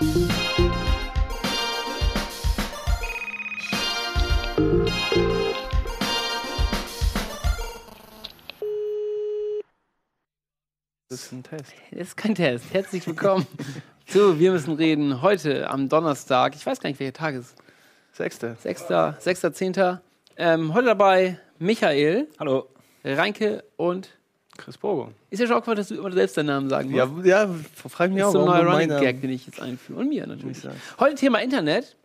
Das ist ein Test. Das ist kein Test. Herzlich willkommen zu Wir müssen reden. Heute am Donnerstag. Ich weiß gar nicht, welcher Tag ist. Sechste. 6. 6.10. Ähm, heute dabei Michael, Hallo. Reinke und. Chris Bogo. Ist ja schon awkward, dass du immer selbst deinen Namen sagen musst. Ja, ja, frag mich das auch, ist so ein neuer Running Gag, den ich jetzt einführe. Und mir natürlich. Heute Thema Internet.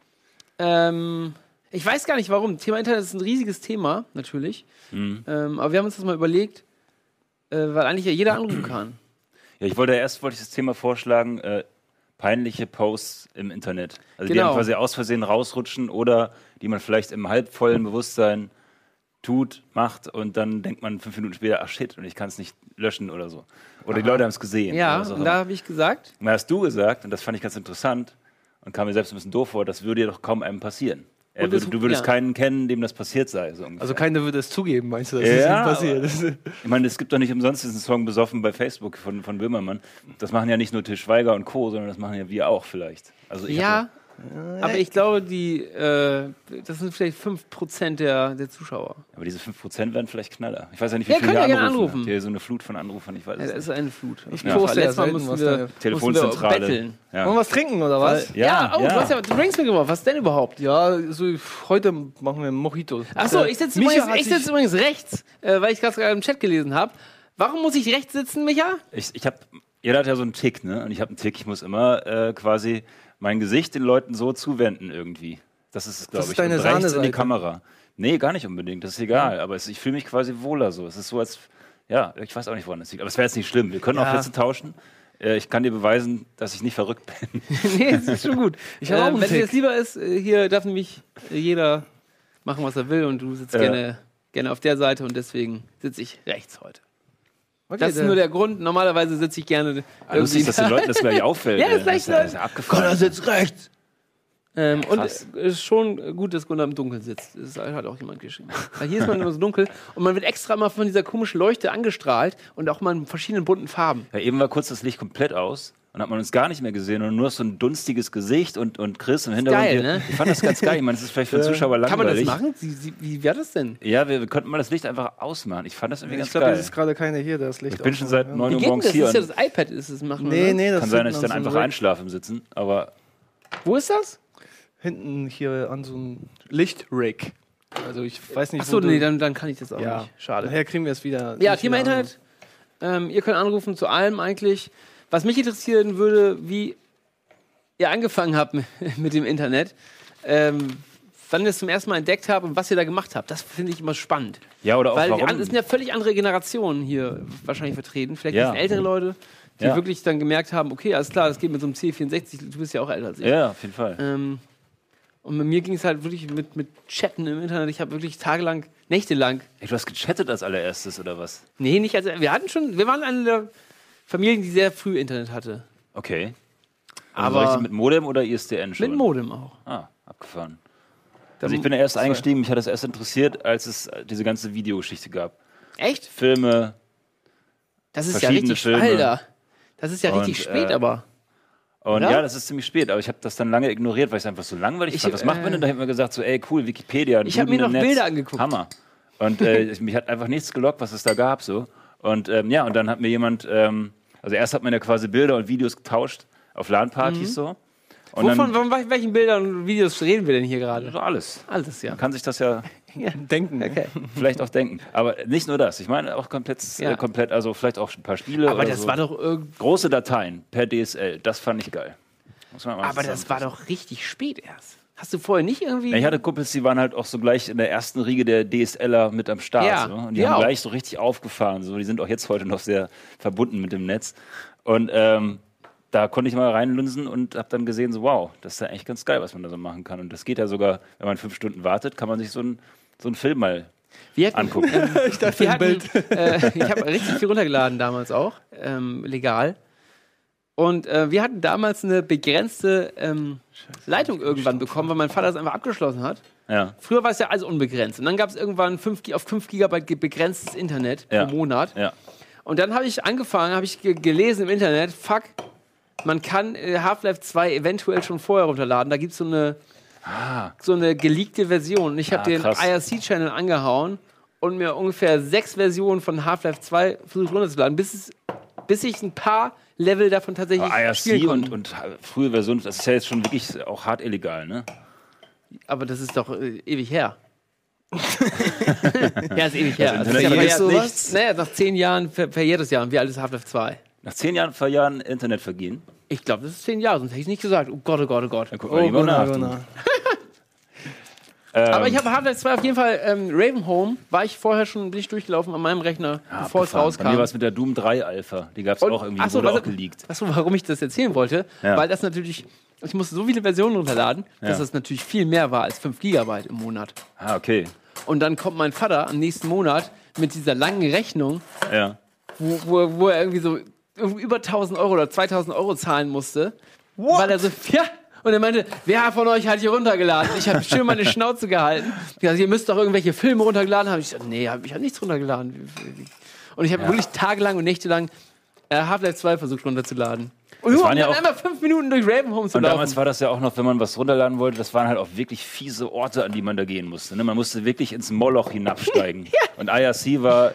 Ähm, ich weiß gar nicht warum. Thema Internet ist ein riesiges Thema, natürlich. Mhm. Ähm, aber wir haben uns das mal überlegt, äh, weil eigentlich ja jeder anrufen kann. Ja, ich wollte erst wollte ich das Thema vorschlagen, äh, peinliche Posts im Internet. Also die Genau. dann quasi aus Versehen rausrutschen oder die man vielleicht im halbvollen Bewusstsein tut, macht und dann denkt man fünf Minuten später, ach shit, und ich kann es nicht löschen oder so. Oder die Leute haben es gesehen. Ja, immer. da habe ich gesagt, Und da hast du gesagt, und das fand ich ganz interessant und kam mir selbst ein bisschen doof vor, das würde ja doch kaum einem passieren. Er würde, es- du würdest ja. keinen kennen, dem das passiert sei. So. Also keiner würde es zugeben, meinst du, dass Ja, das ihm passiert? Ich meine, es gibt doch nicht umsonst diesen Song besoffen bei Facebook von, von Böhmermann. Das machen ja nicht nur Til Schweiger und Co., sondern das machen ja wir auch vielleicht. Also ich ja, aber ich glaube, die, äh, das sind vielleicht 5% der, der Zuschauer. hab, aber diese 5% werden vielleicht Knaller. Ich weiß ja nicht, wie Ja, viele hier anrufen. anrufen. Ihr so eine Flut von Anrufern? Ich weiß Ja, es das ist nicht. eine Flut. Ich Ja. poste ja Letztes Mal mussten wir, mussten wir Telefonzentrale. betteln. Ja. Wollen wir was trinken, oder was? Ja, oh, du hast ja Drinks mitgebracht. Was denn überhaupt? Ja, so, heute machen wir Mojito. Achso, ich sitze übrigens, ich sitz übrigens rechts, äh, weil ich gerade im Chat gelesen habe. Warum muss ich rechts sitzen, Micha? Ich, ich habe, jeder hat ja so einen Tick, ne? Und ich habe einen Tick, ich muss immer äh, quasi mein Gesicht den Leuten so zuwenden irgendwie. Das ist es, glaube ist ich. deine Und rechts in die Sahneseite. Kamera. Nee, gar nicht unbedingt, das ist egal. Aber es, ich fühle mich quasi wohler so. Es ist so, als, ja, ich weiß auch nicht, woran es liegt. Aber es wäre jetzt nicht schlimm. Wir können auch Ja. Plätze tauschen. Äh, ich kann dir beweisen, dass ich nicht verrückt bin. nee, das ist schon gut. Ich auch einen wenn dir das lieber ist, äh, hier darf nämlich äh, jeder machen, was er will und du sitzt Ja. gerne, gerne auf der Seite und deswegen sitze ich rechts heute. Okay, Das ist dann- nur der Grund. Normalerweise sitze ich gerne Ah, Lustig, dass den Leuten das gleich auffällt. Ja, das gleich das ist ja abgefahren. Sitzt rechts. Ähm, und es ist schon gut, dass Gunnar im Dunkeln sitzt. Das hat auch jemand geschrieben. Weil hier ist man immer so dunkel und man wird extra mal von dieser komischen Leuchte angestrahlt und auch mal in verschiedenen bunten Farben. Ja, eben war kurz das Licht komplett aus und hat man uns gar nicht mehr gesehen und nur so ein dunstiges Gesicht und, und Chris im Hintergrund. geil, ne? Ich fand das ganz geil. Ich meine, das ist vielleicht für den Zuschauer Kann man das langweilig. machen? Sie, sie, wie wäre das denn? Ja, wir, wir könnten mal das Licht einfach ausmachen. Ich fand das irgendwie Ich ganz glaube, geil. es ist gerade keiner hier, der das Licht Ich bin schon seit 9 Wie Uhr geht denn morgens das? hier. Das ist ja das iPad, ist es machen. Nee, oder? nee, das kann sein, dass ich dann an so einfach einem- einschlafe im Sitzen. Aber Wo ist das? Hinten hier an so einem Lichtrig. Also ich weiß nicht, Achso, nee, dann, dann kann ich das auch Ja, nicht. Schade. Daher kriegen wir es wieder. Ja, Thema. Internet. Ähm, ihr könnt anrufen zu allem eigentlich. Was mich interessieren würde, wie ihr angefangen habt mit, dem Internet. Ähm, wann ihr es zum ersten Mal entdeckt habt und was ihr da gemacht habt. Das finde ich immer spannend. ja, oder auch Weil warum. es sind ja völlig andere Generationen hier wahrscheinlich vertreten. Vielleicht Ja. ältere Leute, die Ja. wirklich dann gemerkt haben, okay, alles klar, das geht mit so einem C64, du bist ja auch älter als ich. ja, auf jeden Fall. Ähm, und bei mir ging es halt wirklich mit, mit Chatten im Internet. Ich habe wirklich tagelang, nächtelang Ey, du hast gechattet als allererstes, oder was? Nee, nicht als. Wir hatten schon. Wir waren eine der Familien, die sehr früh Internet hatte. Okay. Aber- Aber mit Modem oder ISDN schon? Mit Modem auch. Ah, abgefahren. Also ich bin erst eingestiegen, mich hat das erst interessiert, als es äh, diese ganze Videogeschichte gab. Echt? Filme, Das ist ja richtig Filme. Alter. Das ist ja Und, richtig spät, äh, aber. Und Oder? ja, das ist ziemlich spät, aber ich habe das dann lange ignoriert, weil ich es einfach so langweilig Ich, fand. Was macht man äh, denn? Da hat man gesagt, so, ey, cool, Wikipedia. Ich hab mir noch Netz. Bilder angeguckt. Hammer. Und äh, ich- mich hat einfach nichts gelockt, was es da gab. so. Und ähm, ja, und dann hat mir jemand, ähm, also erst hat man ja quasi Bilder und Videos getauscht auf LAN-Partys so. Und Wovon, dann von wel- welchen Bildern und Videos reden wir denn hier gerade? so alles. Alles, ja. Man kann sich das ja Denken. ne? Okay. vielleicht auch denken. Aber nicht nur das. Ich meine auch komplett, Ja. äh, komplett also vielleicht auch ein paar Spiele. Aber oder das so. war doch irgend. Große Dateien per DSL, das fand ich geil. Muss man mal Aber das war doch richtig spät erst. Hast du vorher nicht irgendwie. Ja, ich hatte Kumpels, die waren halt auch so gleich in der ersten Riege der DSLer mit am Start. Ja, so. Und die haben auch. gleich so richtig aufgefahren. So. Die sind auch jetzt heute noch sehr verbunden mit dem Netz. Und ähm, da konnte ich mal reinlunsen und habe dann gesehen, so wow, das ist ja echt ganz geil, was man da so machen kann. Und das geht ja sogar, wenn man fünf Stunden wartet, kann man sich so einen so einen Film mal wir hatten, angucken. Ich dachte, wir ein hatten, Bild. äh, ich habe richtig viel runtergeladen damals auch, ähm, legal. Und äh, wir hatten damals eine begrenzte ähm, Leitung irgendwann bekommen, weil mein Vater es einfach abgeschlossen hat. ja. Früher war es ja alles unbegrenzt. Und dann gab es irgendwann 5, Gi- auf 5 Gigabyte begrenztes Internet Ja. pro Monat. Ja. Und dann habe ich angefangen, habe ich ge gelesen im Internet, fuck, man kann äh, Half-Life 2 eventuell schon vorher runterladen. Da gibt es so eine, Ah, so eine geleakte Version. Und ich habe Ah, den. IRC-Channel angehauen und mir ungefähr sechs Versionen von Half-Life 2 versucht runterzuladen, bis, es, bis ich ein paar Level davon tatsächlich aber spielen IRC konnte. und, und frühe Version, das ist ja jetzt schon wirklich auch hart illegal, ne? Aber das ist doch äh, ewig her. ja, ist ewig her. Das Also, Internet ja, sowas? nicht- Naja, nach zehn Jahren ver verjährt das Jahr. Und wie alt ist Half-Life 2? Nach zehn Jahren, vier Jahren Internet vergehen. Ich glaube, das ist zehn Jahre, sonst hätte ich nicht gesagt. Oh Gott, oh Gott, oh Gott. Dann guck mal Oh, lieber nach. Gunnar, du. Gunnar. Ähm, Aber ich habe Half-Life 2 auf jeden Fall, ähm, Ravenholm, war ich vorher schon bin ich durchgelaufen an meinem Rechner, bevor es abgefahren. Bei rauskam. mir war es mit der Doom 3 Alpha. Die gab es auch irgendwie, ach so, wurde was- auch geleakt. Achso, warum ich das erzählen wollte, Ja. weil das natürlich, ich musste so viele Versionen runterladen, dass Ja. das natürlich viel mehr war als 5 Gigabyte im Monat. Ah, okay. Und dann kommt mein Vater am nächsten Monat mit dieser langen Rechnung, Ja. wo, wo, wo er irgendwie so über 1000 Euro oder 2000 Euro zahlen musste. Weil er so, ja. Und er meinte, wer von euch hat hier runtergeladen? Ich habe schön meine Schnauze gehalten. Ich dachte, ihr müsst doch irgendwelche Filme runtergeladen haben. Ich dachte, nee, hab, ich habe nichts runtergeladen. Und ich habe Ja. wirklich tagelang und nächtelang äh, Half-Life 2 versucht runterzuladen. Und Das waren ja auch- einmal fünf Minuten durch Ravenholm zu Und laufen. damals war das ja auch noch, wenn man was runterladen wollte, das waren halt auch wirklich fiese Orte, an die man da gehen musste. Ne? Man musste wirklich ins Moloch hinabsteigen. Und IRC war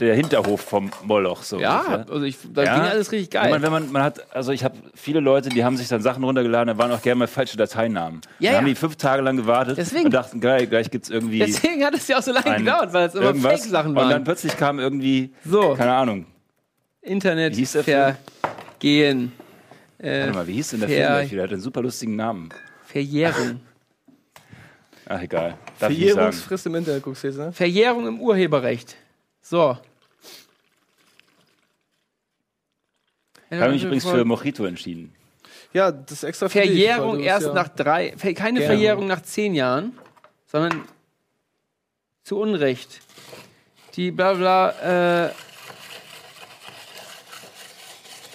der Hinterhof vom Moloch. So ja, ungefähr. also ich, da ging alles richtig geil. Wenn man, wenn man, man hat, also ich habe viele Leute, die haben sich dann Sachen runtergeladen, da waren auch gerne mal falsche Dateinamen. Ja, dann haben ja. die fünf Tage lang gewartet Deswegen. und dachten, gleich, gleich gibt es irgendwie Deswegen hat es ja auch so lange gedauert, weil es immer irgendwas. Fake-Sachen Und dann waren. plötzlich kam irgendwie, So. keine Ahnung, Internet Wie hieß der vergehen. Äh, warte mal, wie hieß denn der Ver- Film? Der hat einen super lustigen Namen. Verjährung. Ach, egal. Darf ich nicht sagen. Verjährungsfrist im Internet guckst du jetzt, ne? Verjährung im Urheberrecht. So. Ich habe mich übrigens für Mojito entschieden. Ja, das ist extra für dich, Verjährung bist erst ja nach drei, keine Gerne. Verjährung nach zehn Jahren, sondern zu Unrecht. Die bla bla, äh,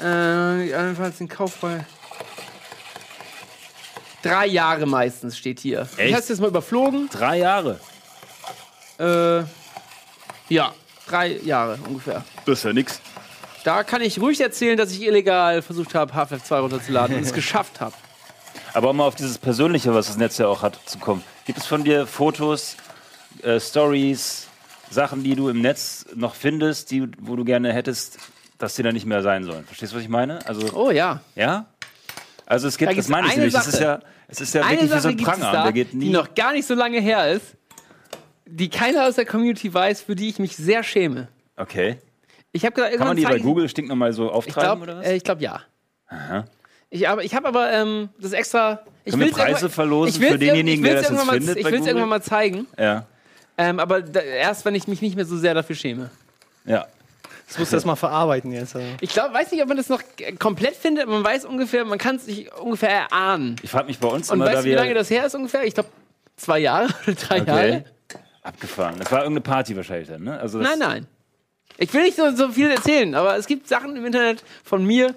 äh, jedenfalls den Kauf bei drei Jahre meistens steht hier. Ich Echt? habe es jetzt mal überflogen. Drei Jahre. Äh, ja, drei Jahre ungefähr. Das ist ja nix. Da kann ich ruhig erzählen, dass ich illegal versucht habe, Half-Life 2 runterzuladen und es geschafft habe. Aber um mal auf dieses Persönliche, was das Netz ja auch hat, zu kommen. Gibt es von dir Fotos, äh, Stories, Sachen, die du im Netz noch findest, die, wo du gerne hättest, dass die da nicht mehr sein sollen? Verstehst du, was ich meine? Also, Oh ja. ja? Also es gibt, Da das meine ich nämlich, es ist Sache. ja, es ist ja Eine wirklich wie so Sache ein Pranger. da, der geht die nie. noch gar nicht so lange her ist, die keiner aus der Community weiß, für die ich mich sehr schäme. Okay. Ich habe gesagt, Kann man die bei Google stinknormal so Ich auftreiben glaube, oder was? äh, ich glaub, ja. Ich, aber, ich habe aber ähm, das extra. Ich Können wir will's Preise verlosen für denjenigen, ich der das mal, findet Ich will es irgendwann mal zeigen, ja. ähm, aber da, erst, wenn ich mich nicht mehr so sehr dafür schäme. Ja. Das musst du erst mal verarbeiten jetzt. Also. Ich glaube, weiß nicht, ob man das noch komplett findet, man weiß ungefähr, man kann es sich ungefähr erahnen. Ich frage mich bei uns Und immer, weißt da du, wie wir lange das her ist ungefähr? Ich glaube, zwei Jahre oder drei Jahre. Abgefahren. Das war irgendeine Party wahrscheinlich dann, ne? Also Nein, nein. Ich will nicht so, so viel erzählen, aber es gibt Sachen im Internet von mir,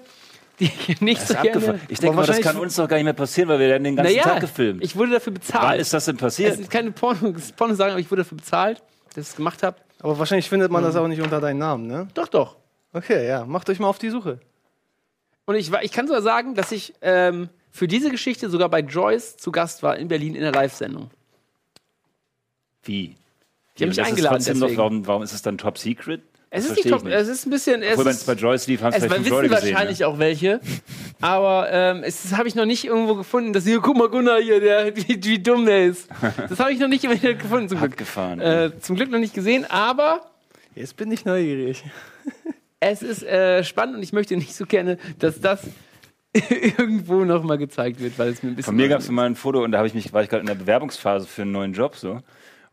die ich nicht Das so gerne. abgefahren. Ich denke mal, das kann uns doch gar nicht mehr passieren, weil wir werden den ganzen Naja, Tag gefilmt. ich wurde dafür bezahlt. Wann ist das denn es passiert? ist keine Porno, Porno sagen, aber ich wurde dafür bezahlt, dass ich es gemacht habe. Aber wahrscheinlich findet man das auch nicht unter deinem Namen, ne? Doch, doch. Okay, ja, macht euch mal auf die Suche. Und ich, ich kann sogar sagen, dass ich ähm, für diese Geschichte sogar bei Joyce zu Gast war in Berlin in der Live-Sendung. Wie? Die haben mich Das ist eingeladen, trotzdem Noch, warum, warum ist es dann Top Secret? Es ist, top, es ist ein bisschen. Es Obwohl, wenn es ist, bei Joyce lief, haben es es vielleicht wissen Leute gesehen. wahrscheinlich Ne? auch welche. Aber ähm, es habe ich noch nicht irgendwo gefunden, dass hier, guck mal, Gunnar hier, der, wie, wie dumm der ist. Das habe ich noch nicht gefunden, zum Glück. Abgefahren. Äh, zum Glück noch nicht gesehen, aber Jetzt bin ich neugierig. es ist äh, spannend und ich möchte nicht so gerne, dass das irgendwo noch mal gezeigt wird, weil es mir ein bisschen. Von mir gab es mal ein Foto und da habe ich mich, war ich gerade in der Bewerbungsphase für einen neuen Job so.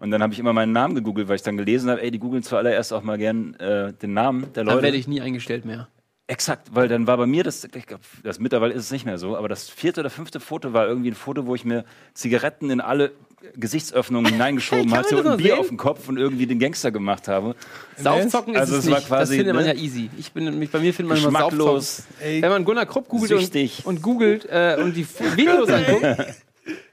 Und dann habe ich immer meinen Namen gegoogelt, weil ich dann gelesen habe, ey, die googeln zuallererst auch mal gern äh, den Namen der Dann Leute. werde ich nie eingestellt mehr. Exakt, weil dann war bei mir das, ich glaub, das mittlerweile ist es nicht mehr so, aber das vierte oder fünfte Foto war irgendwie ein Foto, wo ich mir Zigaretten in alle Gesichtsöffnungen hineingeschoben hatte und ein Bier sehen? auf den Kopf und irgendwie den Gangster gemacht habe. Saufzocken Also ist es es war nicht. quasi, das findet man ne? ja easy. Ich bin, mich, bei mir findet man immer Saufzocken. Ey, Wenn man Gunnar Krupp googelt und, und googelt äh, und die Videos anguckt,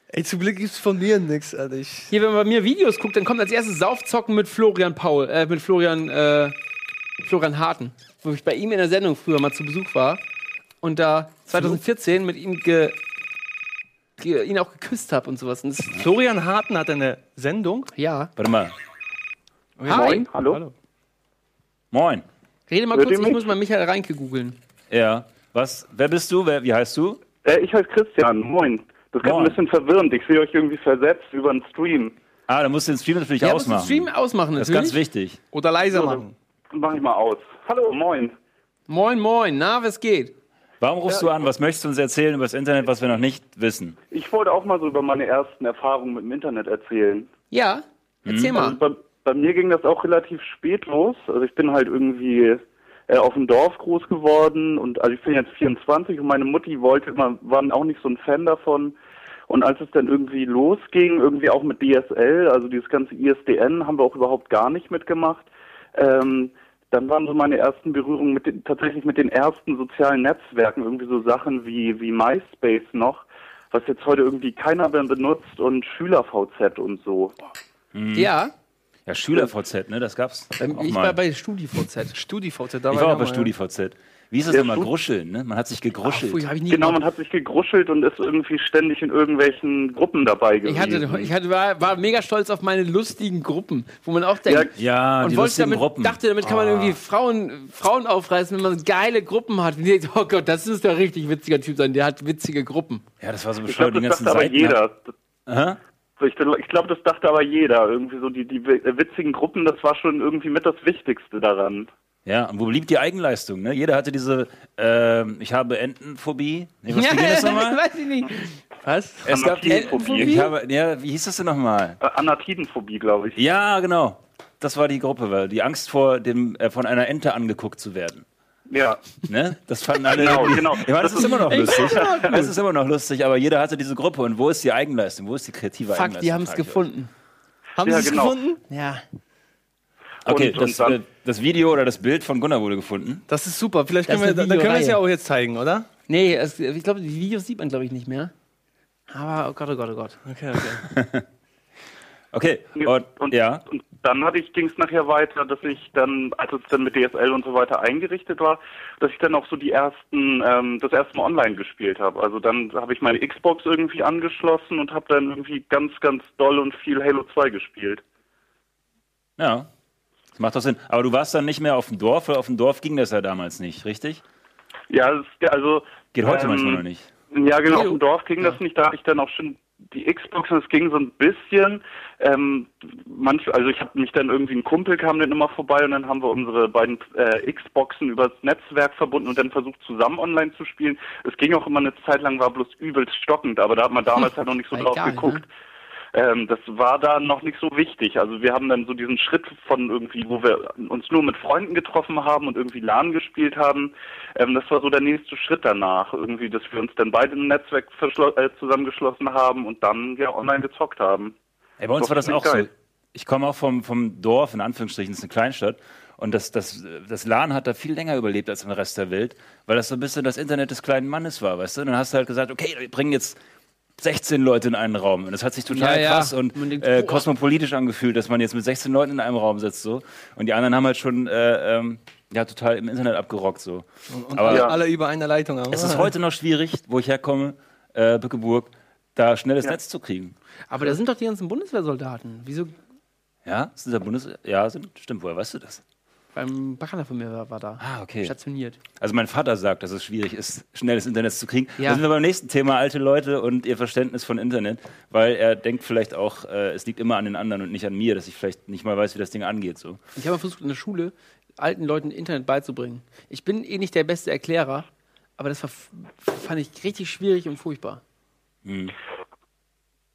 ey zum Glück gibt's von mir nichts, Alter. Ich, hier, wenn man bei mir Videos guckt, dann kommt als erstes Saufzocken mit Florian Paul, äh, mit Florian, äh, Florian Harten, wo ich bei ihm in der Sendung früher mal zu Besuch war. und da 2014 mit ihm ge, ihn auch geküsst habe und sowas. Und Florian Harten hat eine Sendung. ja. Warte mal. Hi. Hallo? Moin. Rede mal Hört kurz, ich muss mal Michael Reinke googeln. Ja. Was? Wer bist du? Wer, wie heißt du? Äh, ich heiße Christian. Moin. Das ist Moin. ein bisschen verwirrend. Ich sehe euch irgendwie versetzt über den Stream. Ah, da musst du den Stream natürlich Ja, musst du den ausmachen. Stream ausmachen das ist natürlich. ganz wichtig. Oder leiser machen. Mach ich mal aus. Hallo, moin. Moin, moin. Na, was geht? Warum rufst du an? Was möchtest du uns erzählen über das Internet, was wir noch nicht wissen? Ich wollte auch mal so über meine ersten Erfahrungen mit dem Internet erzählen. Ja, erzähl mal. Also bei, bei mir ging das auch relativ spät los. Also ich bin halt irgendwie äh, auf dem Dorf groß geworden und also ich bin jetzt 24 und meine Mutti wollte immer, waren auch nicht so ein Fan davon. Und als es dann irgendwie losging, irgendwie auch mit DSL, also dieses ganze ISDN, haben wir auch überhaupt gar nicht mitgemacht. Ähm, dann waren so meine ersten Berührungen mit den, tatsächlich mit den ersten sozialen Netzwerken, irgendwie so Sachen wie, wie MySpace noch, was jetzt heute irgendwie keiner mehr benutzt und SchülerVZ und so. Ja, Ja, SchülerVZ, ne? Das gab's ähm, auch ich mal. war bei StudiVZ. StudiVZ, da ich war auch bei mal, StudiVZ. Wie ist das Ja, immer? Gruscheln, ne? Man hat sich gegruschelt. Pfui, hab ich nie Genau, man hat sich gegruschelt und ist irgendwie ständig in irgendwelchen Gruppen dabei gewesen. Ich hatte, ich hatte, war, war mega stolz auf meine lustigen Gruppen, wo man auch denkt, ja, und die wollte lustigen damit, Gruppen. dachte, damit kann man Ah. irgendwie Frauen, Frauen aufreißen, wenn man geile Gruppen hat. Und ich denke, oh Gott, das ist der richtig witziger Typ sein, der hat witzige Gruppen. Ja, das war so ich bescheuert, glaube, das ganzen dachte aber Seiten. jeder. Aha. So, Ich, ich glaube, das dachte aber jeder. Irgendwie so die, die witzigen Gruppen, das war schon irgendwie mit das Wichtigste daran. Ja, und wo blieb die Eigenleistung? Ne? Jeder hatte diese, ähm, ich habe Entenphobie. Nee, was wie ging das nochmal? weiß ich nicht. Was? Es gab die Anatidenphobie. Ich habe, ja, wie hieß das denn nochmal? Äh, Anatidenphobie, glaube ich. Ja, genau. Das war die Gruppe, weil die Angst vor dem, äh, von einer Ente angeguckt zu werden. Ja. Ne? Das fanden alle. Genau, genau. Ich meine, das Das ist immer noch lustig. Es ist immer noch lustig, aber jeder hatte diese Gruppe. Und wo ist die Eigenleistung? Wo ist die kreative Fuck, Eigenleistung? die haben es gefunden. Haben Ja, Sie es genau. gefunden? Ja. Okay, Und- und das, dann- äh, das Video oder das Bild von Gunnar wurde gefunden. Das ist super. Vielleicht können wir, dann können wir es ja auch jetzt zeigen, oder? Nee, es, ich glaube, die Videos sieht man, glaube ich, nicht mehr. Aber, oh Gott, oh Gott, oh Gott. Okay, okay. Okay, und, und, ja. und dann hatte ich, ging es nachher weiter, dass ich dann, als es dann mit DSL und so weiter eingerichtet war, dass ich dann auch so die ersten, ähm, das erste Mal online gespielt habe. Also dann habe ich meine Xbox irgendwie angeschlossen und habe dann irgendwie ganz, ganz doll und viel Halo 2 gespielt. Ja. Das macht doch Sinn. Aber du warst dann nicht mehr auf dem Dorf, weil auf dem Dorf ging das ja damals nicht, richtig? Ja, es, also Geht heute ähm, manchmal noch nicht. Ja, genau, auf dem Dorf ging das nicht. Da hatte ich dann auch schon die Xbox und es ging so ein bisschen. Ähm, manch, also ich habe mich dann irgendwie, ein Kumpel kam dann immer vorbei und dann haben wir unsere beiden äh, Xboxen übers Netzwerk verbunden und dann versucht zusammen online zu spielen. Es ging auch immer eine Zeit lang, war bloß übelst stockend, aber da hat man damals halt noch nicht so drauf egal, geguckt. Ähm, das war da noch nicht so wichtig. Also wir haben dann so diesen Schritt von irgendwie, wo wir uns nur mit Freunden getroffen haben und irgendwie LAN gespielt haben. Ähm, das war so der nächste Schritt danach. Irgendwie, dass wir uns dann beide im Netzwerk äh, zusammengeschlossen haben und dann ja online gezockt haben. Ey, bei uns Doch, war das auch so. geil. Ich komme auch vom, vom Dorf, in Anführungsstrichen, das ist eine Kleinstadt. Und das, das, das LAN hat da viel länger überlebt als im Rest der Welt, weil das so ein bisschen das Internet des kleinen Mannes war, weißt du? Und dann hast du halt gesagt, okay, wir bringen jetzt 16 Leute in einen Raum. Und das hat sich total Ja, ja. krass und Man denkt, äh, kosmopolitisch angefühlt, dass man jetzt mit 16 Leuten in einem Raum sitzt. so. Und die anderen haben halt schon äh, ähm, ja, total im Internet abgerockt. So. Und Aber Ja. alle über eine Leitung haben. es ist heute noch schwierig, wo ich herkomme, äh, Bückeburg, da schnelles Netz zu kriegen. Aber da sind doch die ganzen Bundeswehrsoldaten. Wieso? Ja, sind da Bundes... Ja, sind, stimmt. Woher weißt du das? Beim Bacana von mir war, war da. Ah, okay. Stationiert. Also mein Vater sagt, dass es schwierig ist, schnelles Internet zu kriegen. Ja. Da sind wir beim nächsten Thema, alte Leute und ihr Verständnis von Internet, weil er denkt vielleicht auch, äh, es liegt immer an den anderen und nicht an mir, dass ich vielleicht nicht mal weiß, wie das Ding angeht. So. Ich habe mal versucht, in der Schule alten Leuten Internet beizubringen. Ich bin eh nicht der beste Erklärer, aber das war, fand ich richtig schwierig und furchtbar. Hm.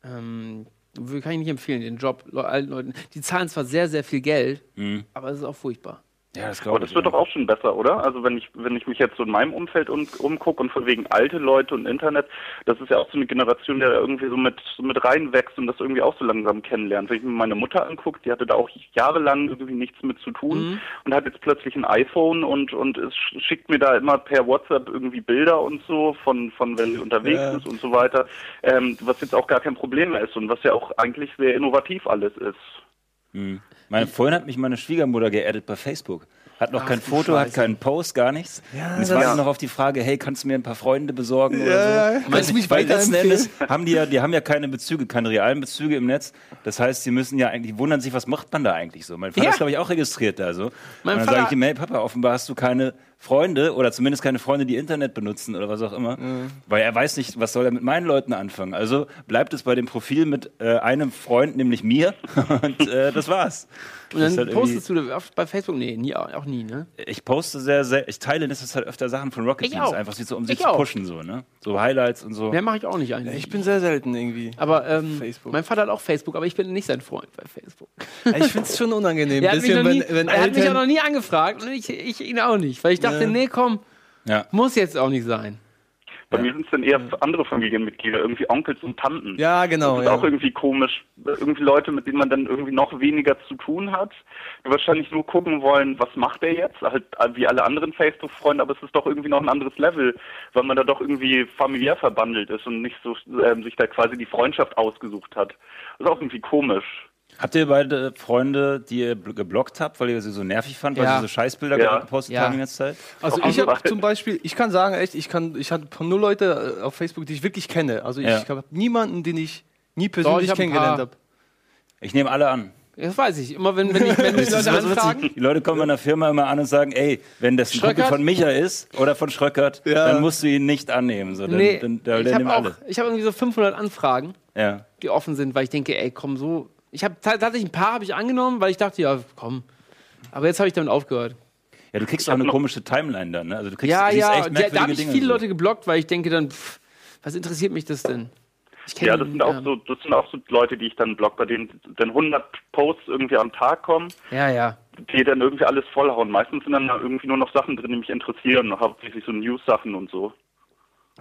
Ähm, kann ich nicht empfehlen, den Job alten Leuten. Die zahlen zwar sehr, sehr viel Geld, Hm. aber es ist auch furchtbar. Ja, das Aber glaube das ich. wird ja. doch auch schon besser, oder? Also wenn ich wenn ich mich jetzt so in meinem Umfeld um, umgucke und von wegen alte Leute und Internet, das ist ja auch so eine Generation, der da irgendwie so mit so mit reinwächst und das irgendwie auch so langsam kennenlernt. Wenn ich mir meine Mutter angucke, die hatte da auch jahrelang irgendwie nichts mit zu tun und hat jetzt plötzlich ein iPhone und und es schickt mir da immer per WhatsApp irgendwie Bilder und so von von wenn sie unterwegs Ja. ist und so weiter, ähm, was jetzt auch gar kein Problem mehr ist und was ja auch eigentlich sehr innovativ alles ist. Hm. Meine, vorhin hat mich meine Schwiegermutter geaddet bei Facebook. hat noch Ach, kein Foto, hat Scheiße. keinen Post, gar nichts. Ja, und es war Ja. noch auf die Frage, hey, kannst du mir ein paar Freunde besorgen Ja, oder so? ja, ja. Kannst mich Weil letzten? Endes haben die ja, die haben ja keine Bezüge, keine realen Bezüge im Netz. Das heißt, sie müssen ja eigentlich, wundern sich, was macht man da eigentlich so? Mein Vater ist, glaube ich, auch registriert da so. Mein und dann sage ich ihm, hey Papa, offenbar hast du keine Freunde oder zumindest keine Freunde, die Internet benutzen oder was auch immer. Weil er weiß nicht, was soll er mit meinen Leuten anfangen. Also bleibt es bei dem Profil mit äh, einem Freund, nämlich mir. und äh, das war's. Und Das ist dann halt postest du bei Facebook? Nee, nie, auch nie, ne? ich poste sehr, sehr, ich teile in letzter Zeit öfter Sachen von Rocket Ich Beans, auch. einfach so, um sie Ich zu auch. pushen, so, ne? So Highlights und so. Mehr mache ich auch nicht eigentlich. Ich bin sehr selten irgendwie. aber ähm, Facebook. mein Vater hat auch Facebook, aber ich bin nicht sein Freund bei Facebook. Ich finde es schon unangenehm. Er hat, mich bisschen, nie, wenn, wenn er hat mich auch noch nie angefragt und ich, ich ihn auch nicht. Weil ich dachte, Ja. nee, komm, Ja. muss jetzt auch nicht sein. Bei mir sind es dann eher andere Familienmitglieder, irgendwie Onkels und Tanten. Ja, genau. Das ist Ja. auch irgendwie komisch. Irgendwie Leute, mit denen man dann irgendwie noch weniger zu tun hat, die wahrscheinlich nur gucken wollen, was macht er jetzt, halt wie alle anderen Facebook-Freunde, aber es ist doch irgendwie noch ein anderes Level, weil man da doch irgendwie familiär verbandelt ist und nicht so ähm, sich da quasi die Freundschaft ausgesucht hat. Das ist auch irgendwie komisch. Habt ihr beide Freunde, die ihr bl- geblockt habt, weil ihr sie so nervig fand, weil Ja. sie so Scheißbilder Ja. gepostet Ja. haben in der Zeit? Also ich habe zum Beispiel, ich kann sagen, echt, ich kann, ich habe nur Leute äh, auf Facebook, die ich wirklich kenne. Also ich Ja. habe niemanden, den ich nie Doch, ich persönlich hab ein kennengelernt habe. Ich nehme alle an. Das weiß ich. Immer wenn, wenn, ich, wenn mich Leute anfragen. Die Leute kommen in der Firma immer an und sagen, ey, wenn das ein Kumpel Schröckert? von Micha ist oder von Schröckert, Ja. dann musst du ihn nicht annehmen. So, dann, Nee, dann, der, ich habe ich habe irgendwie so 500 Anfragen, Ja. die offen sind, weil ich denke, ey, komm, so. Ich habe tatsächlich ein paar habe ich angenommen, weil ich dachte, ja, komm. Aber jetzt habe ich damit aufgehört. ja, du kriegst auch eine komische Timeline dann. Ne? Also du kriegst Ja, ja, echt da, da habe ich Dinge viele so. Leute geblockt, weil ich denke dann, pff, was interessiert mich das denn? Ja, das sind auch so, das sind auch so Leute, die ich dann block, bei denen dann 100 Posts irgendwie am Tag kommen, Ja, ja. die dann irgendwie alles vollhauen. Meistens sind dann da irgendwie nur noch Sachen drin, die mich interessieren, hauptsächlich so News-Sachen und so.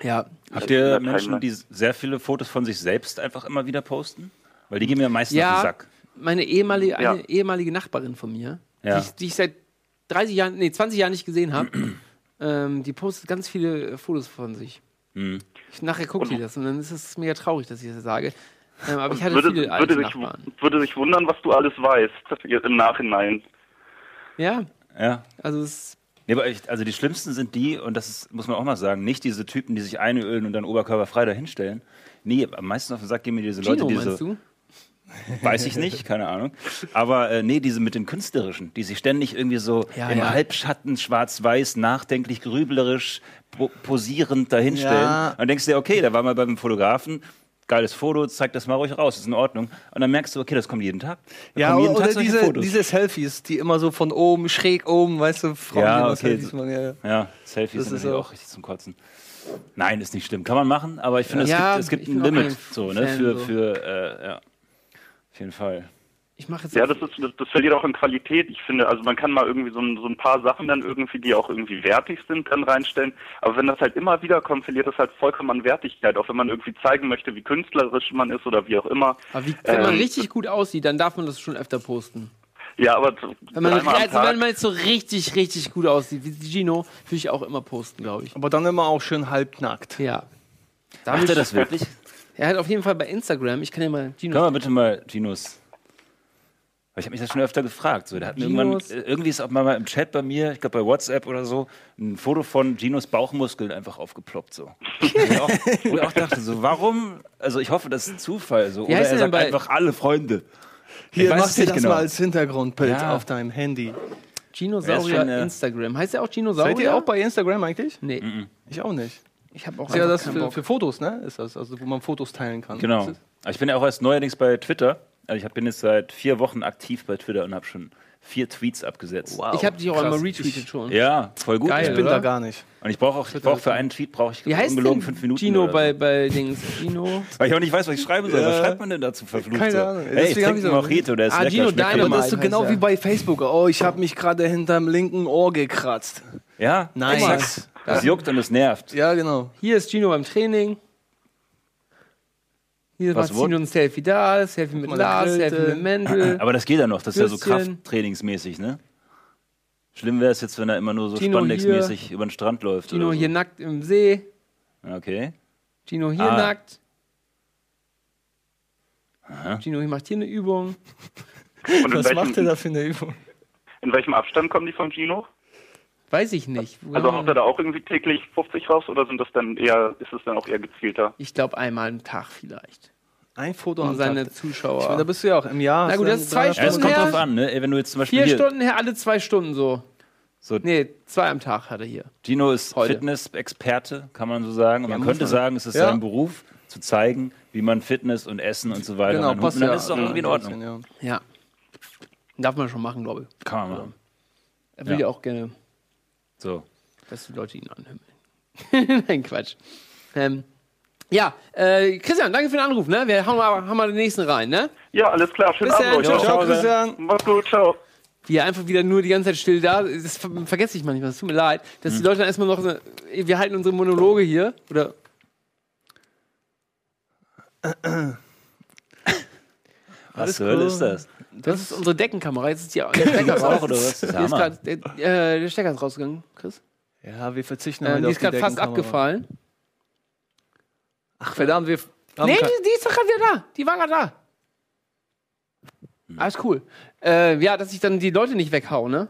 Ja. Habt in ihr Menschen, die sehr viele Fotos von sich selbst einfach immer wieder posten? Weil die gehen mir meistens auf den Ja, Sack. meine ehemalige, Ja. eine ehemalige Nachbarin von mir, Ja. die, ich, die ich seit 30 Jahren, nee, 20 Jahren nicht gesehen habe, ähm, die postet ganz viele äh, Fotos von sich. Hm. Ich, nachher guckt sie das und dann ist es mega traurig, dass ich das sage. Ähm, aber ich hatte würde, viele alte würde, sich, würde sich wundern, was du alles weißt im Nachhinein. Ja, Ja. also es Nee, aber ich, also die schlimmsten sind die, und das ist, muss man auch mal sagen, nicht diese Typen, die sich einölen und dann oberkörperfrei dahinstellen. Nee, am meisten auf den Sack gehen mir diese Leute, Gino, die meinst so, du? Weiß ich nicht, keine Ahnung. Aber äh, nee, diese mit den Künstlerischen, die sich ständig irgendwie so Ja, im ja. Halbschatten, schwarz-weiß, nachdenklich, grüblerisch, po posierend dahinstellen. Ja. Und dann denkst du dir, okay, da war mal beim Fotografen, geiles Foto, zeig das mal ruhig raus, ist in Ordnung. Und dann merkst du, okay, das kommt jeden Tag. Da Ja, jeden oder Tag diese, Fotos. diese Selfies, die immer so von oben, schräg oben, weißt du, Frauen, Ja, okay. Selfies machen. Ja, ja. Ja, Selfies Das sind auch- auch richtig zum Kotzen. Nein, ist nicht schlimm. Kann man machen, aber ich finde, Ja, es gibt, es gibt ein Limit. So, ne? Für, für äh, ja. Jeden Fall. Ich mache jetzt Ja, das, ist, das, das verliert auch in Qualität. Ich finde, also man kann mal irgendwie so ein, so ein paar Sachen dann irgendwie, die auch irgendwie wertig sind, dann reinstellen. Aber wenn das halt immer wieder kommt, verliert das halt vollkommen an Wertigkeit. Auch wenn man irgendwie zeigen möchte, wie künstlerisch man ist oder wie auch immer. aber wie, wenn man Ähm, richtig gut aussieht, dann darf man das schon öfter posten. Ja, aber Wenn man, also wenn man jetzt so richtig, richtig gut aussieht, wie Gino, würde ich auch immer posten, glaube ich. Aber dann immer auch schön halbnackt. Ja. Da Macht er das wirklich? Er hat auf jeden Fall bei Instagram, ich kann ja mal Gino. Können wir bitte mal Ginos. Weil ich habe mich das schon öfter gefragt. So, der hat mir Ginos- irgendwann, äh, irgendwie ist auch mal im Chat bei mir, ich glaube bei WhatsApp oder so, ein Foto von Ginos Bauchmuskeln einfach aufgeploppt. So. wo, ich auch, wo ich auch dachte, so, warum? Also ich hoffe, das ist ein Zufall. So. Wie Oder heißt er denn sagt bei- einfach alle Freunde. Hier, mach es dir das genau. mal als Hintergrundbild Ja. auf deinem Handy. Ginosaurier schon, äh, Instagram. Heißt der auch Ginosaurier? Seid ihr auch bei Instagram eigentlich? Nee. Ich auch nicht. Ich habe auch Ist ja das für, für Fotos, ne? Ist das, also wo man Fotos teilen kann. Genau. Aber ich bin ja auch erst neuerdings bei Twitter. Also ich bin jetzt seit vier Wochen aktiv bei Twitter und habe schon vier Tweets abgesetzt. Wow. Ich habe dich auch Krass. einmal retweetet Ich- schon. Ja, voll gut. Geil, Ich bin oder? da gar nicht. Und ich brauche auch, ich brauche für einen Tweet brauche ich Wie heißt ungelogen fünf Minuten. Gino oder bei, so. bei Dings? Gino? Weil ich auch nicht weiß, was ich schreiben soll. Was schreibt man denn dazu verflucht? Keine so? Ahnung. Hey, ich Deswegen hab trinke ich so- Mojito, der ist Ah, lecker. Gino das ist so genau wie bei Facebook. Oh, ich habe mich gerade hinterm linken Ohr gekratzt. Ja, Nice. Das juckt und es nervt. Ja, genau. Hier ist Gino beim Training. Hier Was, macht? Gino ein Selfie da, Selfie mit mal, Lars. Selfie mit Mendel. Aber das geht ja noch. Das ist ja so Würstchen. krafttrainingsmäßig, ne? Schlimm wäre es jetzt, wenn er immer nur so Gino Spandex-mäßig über den Strand läuft. Gino oder so. hier nackt im See. Okay. Gino hier Ah. nackt. Aha. Gino macht hier eine Übung. und in Was welchem, macht ihr da für eine Übung? In welchem Abstand kommen die vom Gino? Weiß ich nicht. Also haut er da auch irgendwie täglich 50 raus oder sind das dann eher, ist es dann auch eher gezielter? Ich glaube einmal am Tag vielleicht. Ein Foto am seine Tag. Zuschauer. Ich meine, da bist du ja auch im Jahr. Na gut, das ist zwei 300 Ja, es Stunden kommt her. drauf an, ne? Wenn du jetzt zum Beispiel Vier hier, Stunden her, alle zwei Stunden so. so Nee, zwei am Tag hat er hier. Gino ist. Fitness-Experte, kann man so sagen. Und man muss könnte man. sagen, es ist Ja. sein Beruf, zu zeigen, wie man Fitness und Essen und so weiter Genau, passt Und dann ja. ist es auch irgendwie in Ordnung. Ja. Ja. Darf man schon machen, glaube ich. Kann man machen. Er will Ja. ja, auch gerne, So. dass die Leute ihn anhimmeln. Nein, Quatsch. Ähm, ja, äh, Christian, danke für den Anruf, ne? Wir hauen mal, haben mal den nächsten rein, ne? Ja, alles klar. Schönen Bis Abend dann. euch. Ciao. Ciao, Ciao, Christian. Mach's gut, ciao. Wie er einfach wieder nur die ganze Zeit still da ist. Das ver vergesse ich manchmal, es tut mir leid. Dass die Leute dann erstmal noch, wir halten unsere Monologe hier, oder? Was zur cool. Hölle ist das? Das ist unsere Deckenkamera. Jetzt ist die der Stecker Das raus. auch, oder was? Das ist grad, der, äh, der Stecker ist rausgegangen, Chris. ja, wir verzichten Ähm, heute die auf ist gerade fast abgefallen. Ach, verdammt, wir Nee, die, die ist doch gerade wieder da. Die war gerade da. Alles cool. Äh, ja, dass ich dann die Leute nicht weghau, ne?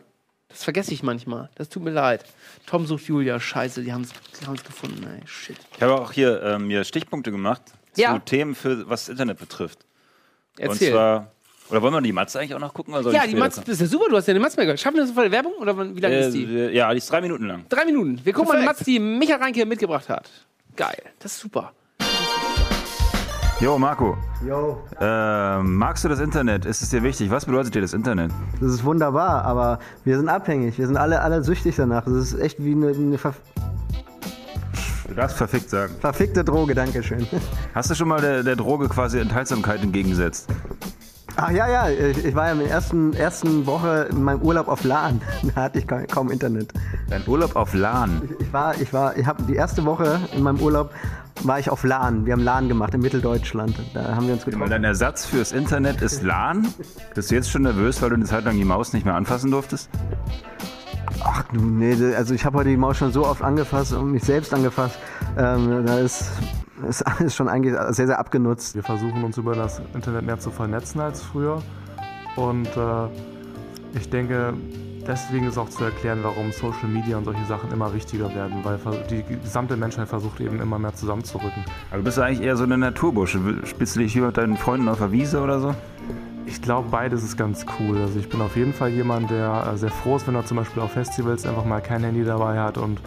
Das vergesse ich manchmal. Das tut mir leid. Tom sucht Julia. Scheiße, die haben es die gefunden. Ey, shit. Ich habe auch hier ähm, mir Stichpunkte gemacht Ja. zu Themen, für, was das Internet betrifft. Erzähl. Und zwar, oder wollen wir die Matze eigentlich auch noch gucken? Ja, die Matz, das ist ja super. Du hast ja eine Matz mehr gehört. Schaffen wir das sofort die Werbung? Oder wie lange kommen? ist die? Äh, ja, die ist drei Minuten lang. Drei Minuten. Wir gucken mal die Perfekt. Matz, die Micha Reinke mitgebracht hat. Geil. Das ist super. Jo, Marco. Jo, Ähm, magst du das Internet? Ist es dir wichtig? Was bedeutet dir das Internet? das ist wunderbar, aber wir sind abhängig. Wir sind alle, alle süchtig danach. Das ist echt wie eine, eine ver Du darfst verfickt sagen. verfickte Droge, Dankeschön. Hast du schon mal der, der Droge quasi Enthaltsamkeit entgegengesetzt? Ach ja, ja, ich, ich war ja in der ersten, ersten Woche in meinem Urlaub auf LAN. Da hatte ich kaum, kaum Internet. Dein Urlaub auf LAN. Ich war, ich war, ich habe die erste Woche in meinem Urlaub war ich auf LAN. Wir haben LAN gemacht in Mitteldeutschland. Da haben wir uns Weil getroffen. dein Ersatz fürs Internet ist LAN? Bist du jetzt schon nervös, weil du eine Zeit lang die Maus nicht mehr anfassen durftest? Ach du, nee, also ich habe heute die Maus schon so oft angefasst und mich selbst angefasst. Ähm, da ist, ist alles schon eigentlich sehr, sehr abgenutzt. Wir versuchen uns über das Internet mehr zu vernetzen als früher. Und äh, ich denke, deswegen ist auch zu erklären, warum Social Media und solche Sachen immer wichtiger werden, weil die gesamte Menschheit versucht eben immer mehr zusammenzurücken. Aber du bist eigentlich eher so eine Naturbursche. Spielst du dich hier mit deinen Freunden auf der Wiese oder so? Ich glaube, beides ist ganz cool. Also ich bin auf jeden Fall jemand, der äh, sehr froh ist, wenn er zum Beispiel auf Festivals einfach mal kein Handy dabei hat und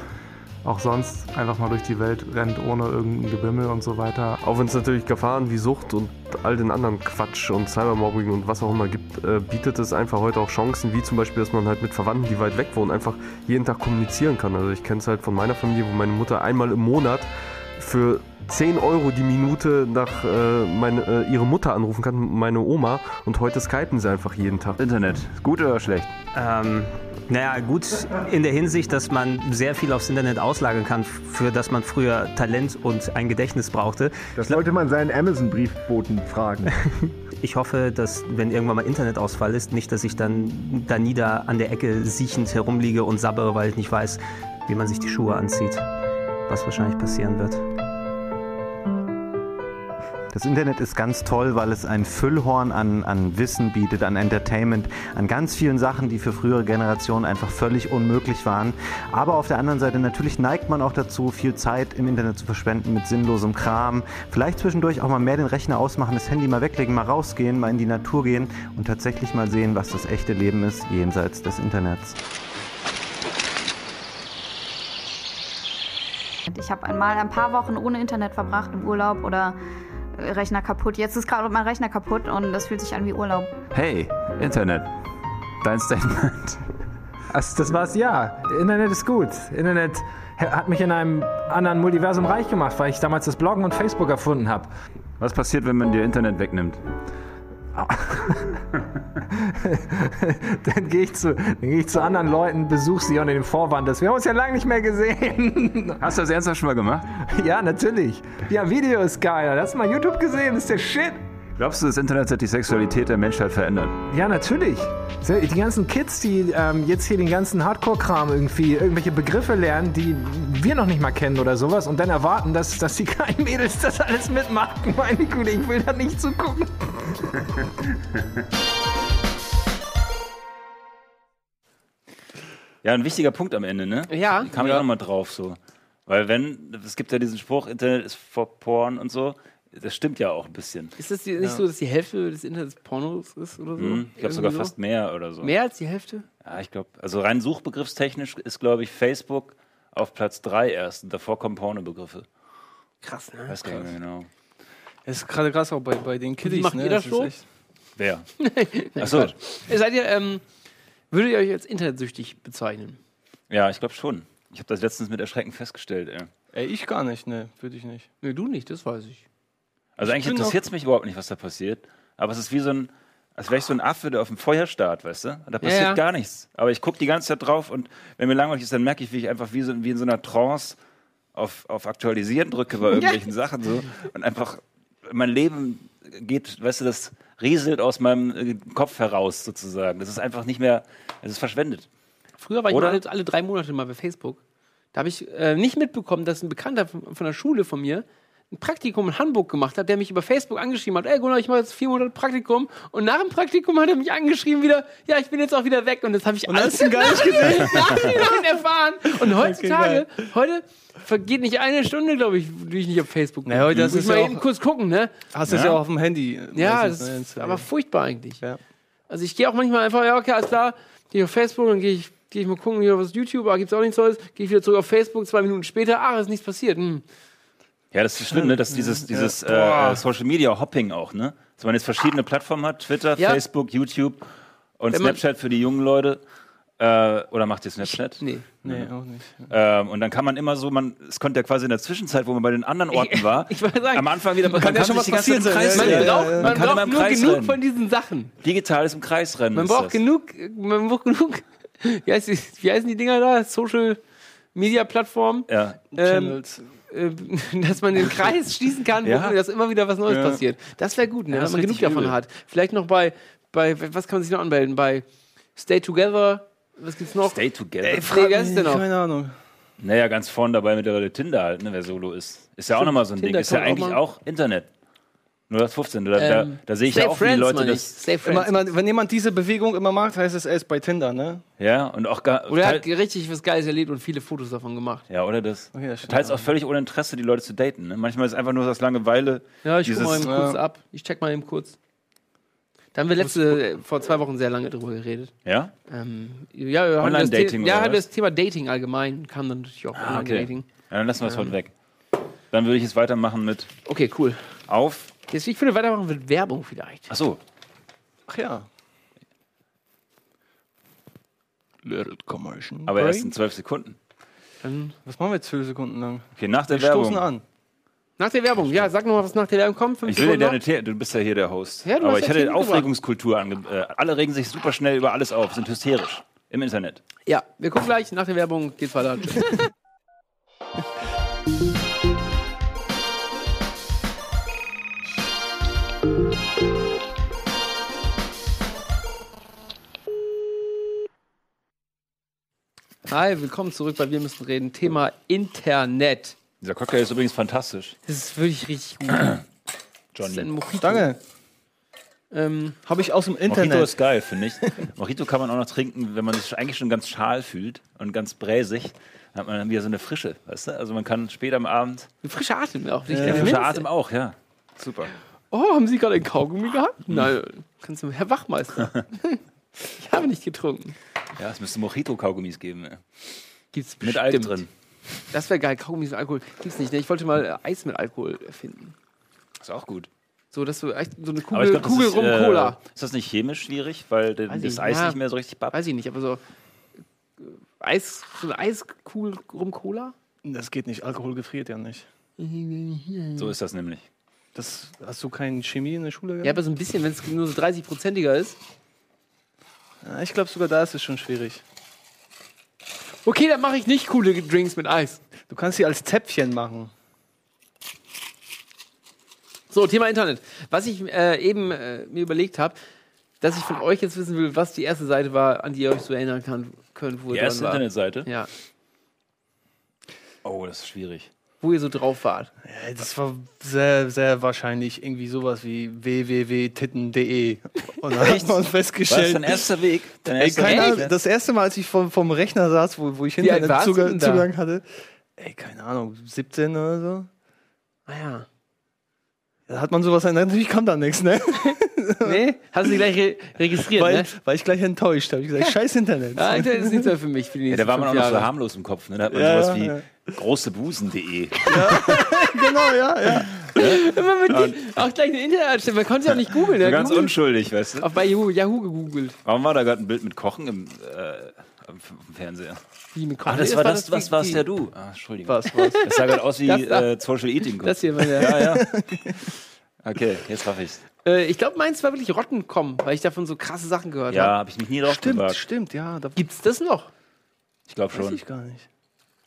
auch sonst einfach mal durch die Welt rennt ohne irgendein Gebimmel und so weiter. Auch wenn es natürlich Gefahren wie Sucht und all den anderen Quatsch und Cybermobbing und was auch immer gibt, äh, bietet es einfach heute auch Chancen, wie zum Beispiel, dass man halt mit Verwandten, die weit weg wohnen, einfach jeden Tag kommunizieren kann. Also ich kenne es halt von meiner Familie, wo meine Mutter einmal im Monat für 10 Euro die Minute nach äh, meine, äh, ihre Mutter anrufen kann, meine Oma, und heute skypen sie einfach jeden Tag. Internet. Gut oder schlecht? Ähm, naja, gut in der Hinsicht, dass man sehr viel aufs Internet auslagern kann, für das man früher Talent und ein Gedächtnis brauchte. Das sollte man seinen Amazon-Briefboten fragen. Ich hoffe, dass, wenn irgendwann mal Internetausfall ist, nicht, dass ich dann da nieder an der Ecke siechend herumliege und sabbere, weil ich nicht weiß, wie man sich die Schuhe anzieht. Was wahrscheinlich passieren wird. Das Internet ist ganz toll, weil es ein Füllhorn an, an Wissen bietet, an Entertainment, an ganz vielen Sachen, die für frühere Generationen einfach völlig unmöglich waren. Aber auf der anderen Seite natürlich neigt man auch dazu, viel Zeit im Internet zu verschwenden mit sinnlosem Kram. Vielleicht zwischendurch auch mal mehr den Rechner ausmachen, das Handy mal weglegen, mal rausgehen, mal in die Natur gehen und tatsächlich mal sehen, was das echte Leben ist jenseits des Internets. Ich habe einmal ein paar Wochen ohne Internet verbracht im Urlaub oder Rechner kaputt. Jetzt ist gerade mein Rechner kaputt und das fühlt sich an wie Urlaub. Hey, Internet. Dein Statement. Also das war's, ja. Internet ist gut. Internet hat mich in einem anderen Multiversum reich gemacht, weil ich damals das Bloggen und Facebook erfunden habe. Was passiert, wenn man dir Internet wegnimmt? dann gehe ich, zu- dann geh ich zu anderen Leuten, besuche sie unter dem Vorwand, dass wir haben uns ja lange nicht mehr gesehen. Hast du das ernsthaft schon mal gemacht? ja, natürlich. Ja, Video ist geil. Hast du mal YouTube gesehen? Das ist der Shit. Glaubst du, das Internet hat die Sexualität der Menschheit verändert? Ja, natürlich. Die ganzen Kids, die ähm, jetzt hier den ganzen Hardcore-Kram irgendwie, irgendwelche Begriffe lernen, die wir noch nicht mal kennen oder sowas und dann erwarten, dass, dass die kleinen Mädels das alles mitmachen. Meine Güte, ich will da nicht zugucken. Ja, ein wichtiger Punkt am Ende, ne? Ja. Kam ich Ja. auch nochmal drauf so. Weil wenn, es gibt ja diesen Spruch, Internet ist for Porn und so. Das stimmt ja auch ein bisschen. Ist das die, nicht so, dass die Hälfte des Internets Pornos ist oder so? Mhm. Ich glaube sogar so? fast mehr oder so. Mehr als die Hälfte? Ja, ich glaube, also rein suchbegriffstechnisch ist, glaube ich, Facebook auf Platz 3 erst. Und davor kommen Pornobegriffe. Krass, ne? Weiß gar nicht mehr genau. Es ist gerade krass auch bei, bei den Kiddies. macht ne? ihr das echt- Wer? Achso. Quatsch. Seid ihr, ähm, würdet ihr euch als internetsüchtig bezeichnen? Ja, ich glaube schon. Ich habe das letztens mit Erschrecken festgestellt. Ey. Ey, ich gar nicht, ne, würde ich nicht. Nee, du nicht, das weiß ich. Also Ich eigentlich interessiert es mich überhaupt nicht, was da passiert. Aber es ist wie so ein, als wäre ich so ein Affe, der auf dem Feuer starrt, weißt du? Und da passiert ja. gar nichts. Aber ich gucke die ganze Zeit drauf und wenn mir langweilig ist, dann merke ich, wie ich einfach wie, so, wie in so einer Trance auf, auf Aktualisieren drücke bei irgendwelchen Sachen so. Und einfach mein Leben geht, weißt du, das rieselt aus meinem äh, Kopf heraus sozusagen. Das ist einfach nicht mehr, es ist verschwendet. Früher war ich alle, alle drei Monate mal bei Facebook. Da habe ich äh, nicht mitbekommen, dass ein Bekannter von, von der Schule von mir ein Praktikum in Hamburg gemacht hat, der mich über Facebook angeschrieben hat. Ey Gunnar, ich mache jetzt vier Monate Praktikum. Und nach dem Praktikum hat er mich angeschrieben wieder, ja, ich bin jetzt auch wieder weg. Und das habe ich alles hast du gar nicht gesehen? Nachhinein erfahren. Und heutzutage, heute vergeht nicht eine Stunde, glaube ich, die ich nicht auf Facebook bin. Na, heute Muss ist es mal ja eben kurz gucken, ne? Hast du es ja auch auf dem Handy. Ja, meistens, das ne, ist aber furchtbar eigentlich. Ja. Also ich gehe auch manchmal einfach, ja, okay, alles klar, gehe ich auf Facebook, dann gehe ich, gehe ich mal gucken, hier was YouTube, ah, gibt's auch nichts Neues, gehe ich wieder zurück auf Facebook, zwei Minuten später, ah, ist nichts passiert. Hm. Ja, das ist schlimm, ne? dass dieses, dieses äh, Social Media Hopping auch, ne? Dass man jetzt verschiedene Plattformen hat, Twitter, Ja. Facebook, YouTube und Wenn man- Snapchat für die jungen Leute. Äh, oder macht ihr Snapchat? Nee. Nee, auch nicht. Ähm, und dann kann man immer so, man, es konnte ja quasi in der Zwischenzeit, wo man bei den anderen Orten war, Ich wollte sagen, am Anfang wieder, man kann ja schon was im sein, Kreis ja, man ja, rennen. braucht, ja. man kann braucht nur Kreis genug rennen. von diesen Sachen. Digitales im Kreisrennen. Man ist braucht genug, man braucht genug, wie, heißt die, wie heißen die Dinger da? Social Media Plattformen, Ja. ähm, Channels. Äh, dass man den Kreis schließen kann, Ja. dass immer wieder was Neues Ja. passiert. Das wäre gut, ne? Ja, das wenn man genug richtig davon übel. hat. Vielleicht noch bei, bei, was kann man sich noch anmelden? Bei Stay Together, was gibt's noch? Stay together. Ey, frag wer ist denn noch? Keine Ahnung. Naja, ganz vorne dabei mittlerweile Tinder halt, ne, wer Solo ist. Ist ja auch nochmal so ein Tinder Ding. Ist ja auch eigentlich mal- auch Internet. Nur das 15. Da, da, Ähm, da sehe ich ja auch, Friends, Leute das. Stay Friends. Immer, immer, wenn jemand diese Bewegung immer macht, heißt es, er ist bei Tinder, ne? Ja, und auch gar. Oder er hat richtig was Geiles erlebt und viele Fotos davon gemacht. Ja, oder das. Okay, das. Teils auch völlig ohne Interesse, die Leute zu daten. Ne? Manchmal ist es einfach nur aus Langeweile. Ja, ich guck dieses, mal eben kurz ab. Ich check mal eben kurz. Da haben wir letzte, vor zwei Wochen sehr lange drüber geredet. Ja? Ähm, ja, wir haben das, Online-Dating ja, oder haben was? das Thema Dating allgemein kam dann natürlich auch Ah, okay. Online-Dating. Ja, dann lassen wir es Ähm. heute weg. Dann würde ich jetzt weitermachen mit Okay, cool. auf. Jetzt, ich würde weitermachen mit Werbung vielleicht. Achso, Ach ja. Little Commercial. aber erst in zwölf Sekunden. Dann Was machen wir jetzt zwölf Sekunden lang? Okay, nach der Wir stoßen Werbung. an. nach der Werbung. Ja, sag noch mal, was nach der Werbung kommt. Fünf Ich will dir Sekunden deine. The du bist ja hier der Host. Ja, du aber ich hatte. Aufregungskultur ange äh, Alle regen sich super schnell über alles auf, sind hysterisch. Im Internet. Ja, wir gucken gleich. Nach der Werbung geht's weiter. Hi, willkommen zurück bei Wir müssen reden. Thema Internet. Dieser Cocktail ist übrigens fantastisch. Das ist wirklich richtig gut. Das ist ein Johnny. Mojito. Danke. Ähm, Habe ich aus dem Mojito Internet. ist geil, finde ich. Mojito kann man auch noch trinken, wenn man sich eigentlich schon ganz schal fühlt und ganz bräsig. Dann hat man dann wieder so eine Frische, weißt du? Also man kann später am Abend. ein frischer Atem auch. Nicht Der der frische. Atem auch, ja. Super. Oh, haben Sie gerade einen Kaugummi gehabt? Nein. Kannst du, Herr Wachmeister. ich habe nicht getrunken. Ja, es müsste Mojito-Kaugummis geben. Gibt's Mit Alk bestimmt. drin. Das wäre geil. Kaugummis mit Alkohol. Gibt's nicht. Ne? Ich wollte mal äh, Eis mit Alkohol erfinden. Ist auch gut. So, dass du echt so eine Kugel, glaub, Kugel ist, rum äh, Cola. Ist das nicht chemisch schwierig, weil de- Weiß das Eis ja. nicht mehr so richtig pappt? Weiß ich nicht, aber so äh, Eis, so eine Eiskugel rum Cola? Das geht nicht. Alkohol gefriert ja nicht. So ist das nämlich. Das, hast du keine Chemie in der Schule Ja, gehabt? aber so ein bisschen, wenn es nur so 30-prozentiger ist. Ja, ich glaube sogar da ist es schon schwierig. Okay, dann mache ich nicht coole Drinks mit Eis. Du kannst sie als Zäpfchen machen. So, Thema Internet. Was ich äh, eben äh, mir überlegt habe, dass ich von euch jetzt wissen will, was die erste Seite war, an die ihr euch so erinnern kann, könnt, wo Die erste war. Internetseite? Ja. Oh, das ist schwierig. Wo ihr so drauf wart? Ja, das war sehr, sehr wahrscheinlich irgendwie sowas wie www.titten.de. Und dann hat man festgestellt. Das dein erster Weg? Dein Ey, erster keiner, Weg? das erste Mal, als ich vom, vom Rechner saß, wo, wo ich? Internetzugang hatte, ey, keine Ahnung, 17 oder so. Ah ja. Da hat man sowas, natürlich kam da nichts, ne? Nee? Hast du dich gleich re registriert, Weil, ne? war ich gleich enttäuscht. Habe ich gesagt, scheiß Internet. Ah, Internet ist nicht mehr für mich für die Ja, da war man auch noch so harmlos im Kopf. Ne? Da hat man Ja, sowas wie ja. großebusen.de. genau, ja, ja. Immer mit die, auch gleich eine Internetstelle. Man konnte ja auch nicht googeln. Ja, ganz Google, unschuldig, weißt du? auch bei Yahoo, Yahoo gegoogelt. Warum war da gerade ein Bild mit Kochen im, äh, im Fernseher? Wie mit Ah, Kochen. das war das, was wie- war's wie- ja du? Ah, Entschuldigung. Was, was? Das sah gerade aus wie Das äh, Social Eating. Das hier war der. Ja, ja. Okay, jetzt raff ich's. Äh, ich glaube, meins war wirklich Rottenkommen, weil ich davon so krasse Sachen gehört Ja, habe. habe ich mich nie drauf Stimmt, gewagt. stimmt, ja. Da Gibt's das noch? Ich glaube weiß schon. ich gar nicht.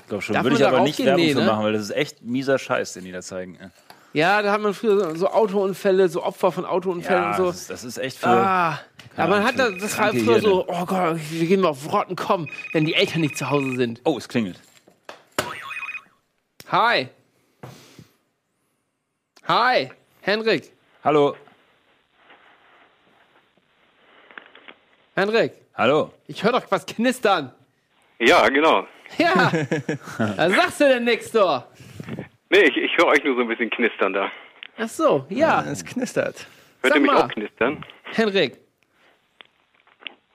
Ich glaube schon. Darf Würde ich aber nicht raufgehen? Werbung Nee, ne? machen, weil das ist echt mieser Scheiß, den die da zeigen. Ja, Ja, da hat man früher so, Autounfälle, so Opfer von Autounfällen und so. das, ist- das ist echt für. Ah, aber man hat das, das war früher so, Hirne. oh Gott, wir gehen mal auf Rottenkommen, wenn die Eltern nicht zu Hause sind. Oh, es klingelt. Hi. Hi, Henrik. Hallo. Henrik, Hallo. ich höre doch was knistern. Ja, genau. Ja, was sagst du denn, Nextor? Nee, ich, ich höre euch nur so ein bisschen knistern da. Ach so, ja. Es knistert. Hört Sag ihr mich mal. auch knistern? Henrik.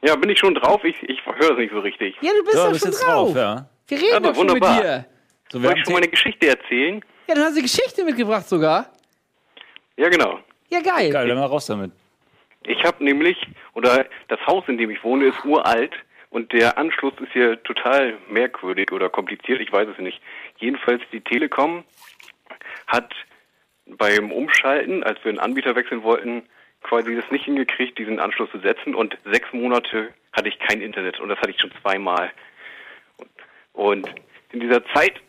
Ja, bin ich schon drauf? Ich, ich höre das nicht so richtig. Ja, du bist Ja, doch bist schon jetzt drauf. drauf, ja. Wir reden Aber doch schon mit wunderbar. dir. So, wir Soll ich schon meine Geschichte erzählen? Ja, dann hast du Geschichte mitgebracht sogar. Ja, genau. Ja, geil. Geil, dann mal raus damit. Ich habe nämlich, oder das Haus, in dem ich wohne, ist uralt und der Anschluss ist hier total merkwürdig oder kompliziert, ich weiß es nicht. Jedenfalls die Telekom hat beim Umschalten, als wir einen Anbieter wechseln wollten, quasi das nicht hingekriegt, diesen Anschluss zu setzen und sechs Monate hatte ich kein Internet und das hatte ich schon zweimal. Und in dieser Zeit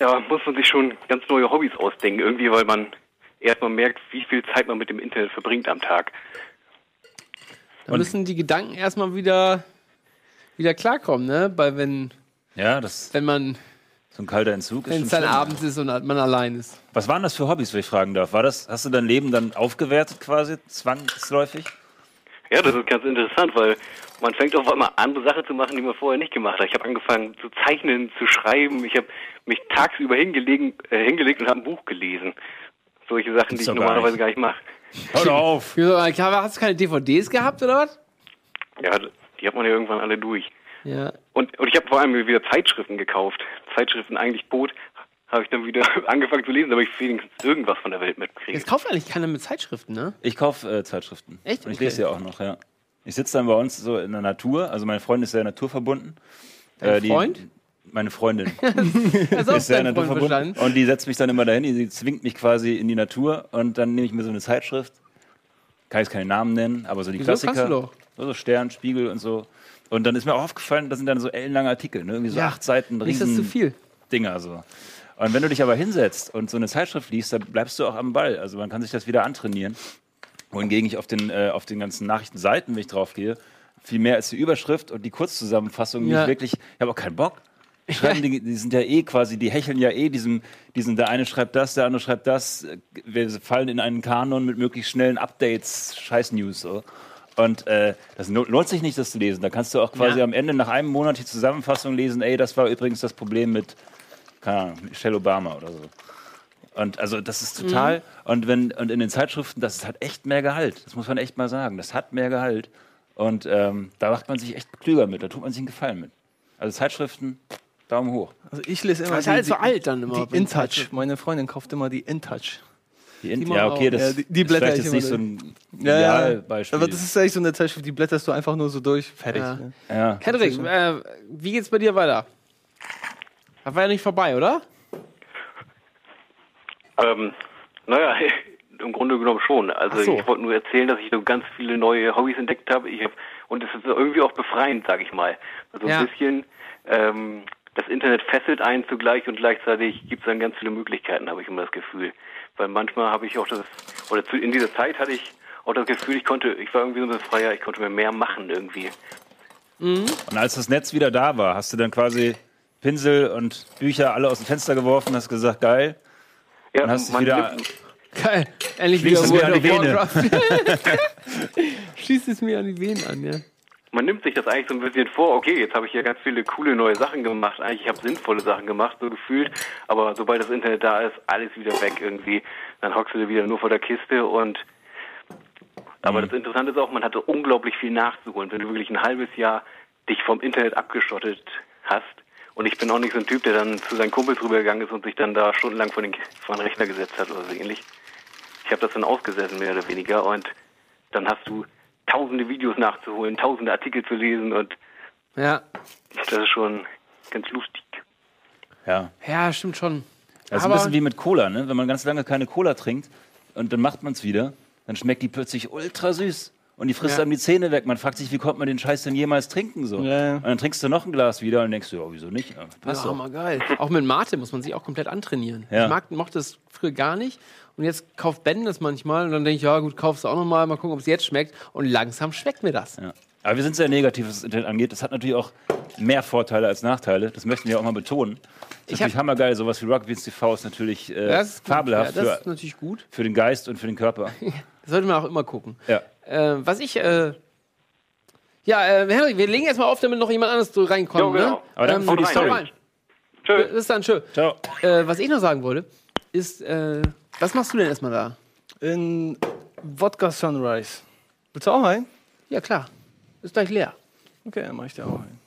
ja, muss man sich schon ganz neue Hobbys ausdenken, irgendwie, weil man erstmal merkt, wie viel Zeit man mit dem Internet verbringt am Tag. Da müssen die Gedanken erstmal wieder, wieder klarkommen, ne? Weil wenn, Ja, das wenn man, so ein kalter Entzug ist wenn es dann schlimm. abends ist und man allein ist. Was waren das für Hobbys, wenn ich fragen darf? War das, hast du dein Leben dann aufgewertet quasi, zwangsläufig? Ja, das ist ganz interessant, weil man fängt auf einmal an, Sachen zu machen, die man vorher nicht gemacht hat. Ich habe angefangen zu zeichnen, zu schreiben. Ich habe mich tagsüber hingelegen, äh, hingelegt und habe ein Buch gelesen. Solche Sachen, die ich gar normalerweise gar nicht mache. Hör auf! Hast du keine DVDs gehabt oder was? Ja, die hat man ja irgendwann alle durch. Ja. Und, und ich habe vor allem wieder Zeitschriften gekauft. Zeitschriften eigentlich tot. Habe ich dann wieder angefangen zu lesen, damit ich wenigstens irgendwas von der Welt mitkriege. Jetzt kauft eigentlich keiner mit Zeitschriften, ne? Ich kaufe äh, Zeitschriften. Echt? Und ich Okay. lese sie auch noch, ja. Ich sitze dann bei uns so in der Natur. Also meine Freundin ist sehr naturverbunden. Dein die, Freund? Meine Freundin. Das ist sehr Freund naturverbunden. Und die setzt mich dann immer dahin, die zwingt mich quasi in die Natur und dann nehme ich mir so eine Zeitschrift. Kann jetzt keine Namen nennen, aber so die Wieso? Klassiker. Kannst du doch. So, Stern, Spiegel und so. Und dann ist mir auch aufgefallen, das sind dann so ellenlange Artikel, ne? irgendwie so Ja, acht Seiten, Nicht, dass riesen zu viel. Dinger so. Und wenn du dich aber hinsetzt und so eine Zeitschrift liest, dann bleibst du auch am Ball. Also man kann sich das wieder antrainieren. Wohingegen ich auf den, äh, auf den ganzen Nachrichtenseiten, wenn ich drauf gehe, viel mehr als die Überschrift und die Kurzzusammenfassung Ja. nicht wirklich. Ich habe auch keinen Bock. Die Schreiben, die, die sind ja eh quasi, die hecheln ja eh diesem, diesem, der eine schreibt das, der andere schreibt das. Wir fallen in einen Kanon mit möglichst schnellen Updates, Scheiß-News so. Und äh, das lohnt sich nicht, das zu lesen. Da kannst du auch quasi Ja. am Ende nach einem Monat die Zusammenfassung lesen, ey, das war übrigens das Problem mit, keine Ahnung, Michelle Obama oder so. Und also das ist total, Mhm. und wenn, und in den Zeitschriften, das hat echt mehr Gehalt. Das muss man echt mal sagen. Das hat mehr Gehalt. Und ähm, da macht man sich echt klüger mit, da tut man sich einen Gefallen mit. Also Zeitschriften, Daumen hoch. Also ich lese immer Das ist halt so alt dann immer, die InTouch. Meine Freundin kauft immer die InTouch. Die In Die man ja, okay, das Ja, die- die ist blätter vielleicht ich jetzt nicht so ein Ja, ja. Idealbeispiel. Aber das ist eigentlich so eine Zeitschrift, die blätterst du einfach nur so durch, fertig. Ja. Ne? ja. Henrik, äh, wie geht's bei dir weiter? Das war ja nicht vorbei, oder? Ähm, naja, im Grunde genommen schon. Also so. ich wollte nur erzählen, dass ich so ganz viele neue Hobbys entdeckt habe. Ich hab, und es ist so irgendwie auch befreiend, sag ich mal. Also Ja. ein bisschen, ähm, das Internet fesselt einen zugleich und gleichzeitig gibt es dann ganz viele Möglichkeiten, habe ich immer das Gefühl. Weil manchmal habe ich auch das, oder zu, in dieser Zeit hatte ich auch das Gefühl, ich konnte, ich war irgendwie so ein bisschen freier, ich konnte mir mehr machen irgendwie. Und als das Netz wieder da war, hast du dann quasi Pinsel und Bücher alle aus dem Fenster geworfen, hast gesagt, geil. Ja, und hast dich wieder. Geil. Endlich wieder es mir an die Vene. Schließt es mir an die Venen an, ja. Man nimmt sich das eigentlich so ein bisschen vor, okay, jetzt habe ich hier ganz viele coole neue Sachen gemacht, eigentlich habe sinnvolle Sachen gemacht, so gefühlt, aber sobald das Internet da ist, alles wieder weg irgendwie. Dann hockst du wieder nur vor der Kiste und aber das Interessante ist auch, man hatte unglaublich viel nachzuholen, wenn du wirklich ein halbes Jahr dich vom Internet abgeschottet hast. Und ich bin auch nicht so ein Typ, der dann zu seinen Kumpels rübergegangen ist und sich dann da stundenlang vor den, vor den Rechner gesetzt hat oder so ähnlich. Ich habe das dann ausgesessen, mehr oder weniger. Und dann hast du tausende Videos nachzuholen, tausende Artikel zu lesen und Ja. das ist schon ganz lustig. Ja. Ja, stimmt schon. Das ist Aber- ein bisschen wie mit Cola, ne? Wenn man ganz lange keine Cola trinkt und dann macht man es wieder, dann schmeckt die plötzlich ultra süß. Und die frisst Ja. einem die Zähne weg. Man fragt sich, wie kommt man den Scheiß denn jemals trinken so? Und dann trinkst du noch ein Glas wieder und denkst du, ja, wieso nicht? Ja, passt ja, doch. mal geil. Auch mit Mate muss man sich auch komplett antrainieren. Ja. Ich mag, mochte das früher gar nicht. Und jetzt kauft Ben das manchmal. Und dann denke ich, ja gut, kaufst du auch nochmal. Mal gucken, ob es jetzt schmeckt. Und langsam schmeckt mir das. Ja. Aber wir sind sehr negativ, was das Internet angeht. Das hat natürlich auch mehr Vorteile als Nachteile. Das möchten wir auch mal betonen. Das Ich ist natürlich hammergeil. Sowas wie Rugby's TV ist natürlich äh, Das ist fabelhaft Ja, das für, ist natürlich gut. für den Geist und für den Körper. Das sollte man auch immer gucken. ja. Äh, was ich. Äh, ja, äh, Henrik, wir legen jetzt mal auf, damit noch jemand anderes so reinkommt. Jo, genau. Ne? Aber danke für die Story. rein. Bis dann, tschö. Ciao. Äh, was ich noch sagen wollte, ist, äh, was machst du denn erstmal da? In Wodka Sunrise. Willst du auch ein? Ja, klar. Ist gleich leer. Okay, dann mach ich dir auch ein.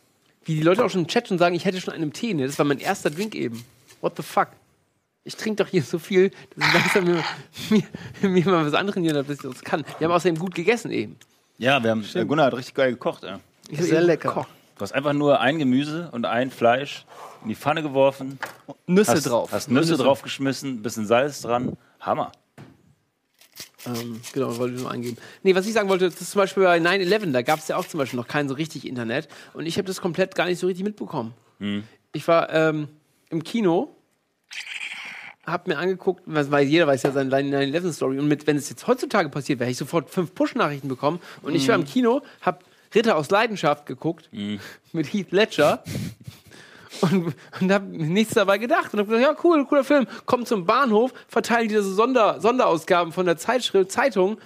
Wie die Leute auch schon im Chat schon sagen, ich hätte schon einen Tee. Ne? Das war mein erster Drink eben. What the fuck? Ich trinke doch hier so viel, dass ich langsam mir, mir, mir mal was antrainieren habe, dass ich das kann. Wir haben außerdem gut gegessen eben. Ja, wir haben, äh, Gunnar hat richtig geil gekocht. Ja. Ich hab eben gekocht. Du hast einfach nur ein Gemüse und ein Fleisch in die Pfanne geworfen. Nüsse hast, drauf. Hast Nüsse, Nüsse. draufgeschmissen, bisschen Salz dran. Hammer. Ähm, genau, wollte ich nur eingeben. Nee, was ich sagen wollte, das ist zum Beispiel bei 9-11, da gab es ja auch zum Beispiel noch kein so richtig Internet. Und ich habe das komplett gar nicht so richtig mitbekommen. Hm. Ich war ähm, im Kino, hab mir angeguckt, weil jeder weiß ja seine 9-11-Story. Und mit, wenn es jetzt heutzutage passiert wäre, hätte ich sofort fünf Push-Nachrichten bekommen. Und ich war im Kino, hab Ritter aus Leidenschaft geguckt mit Heath Ledger. Und, und habe nichts dabei gedacht. Und habe gedacht, ja, cool, cooler Film. Kommt zum Bahnhof, verteilen diese Sonder, Sonderausgaben von der Zeitschrift, Zeitung,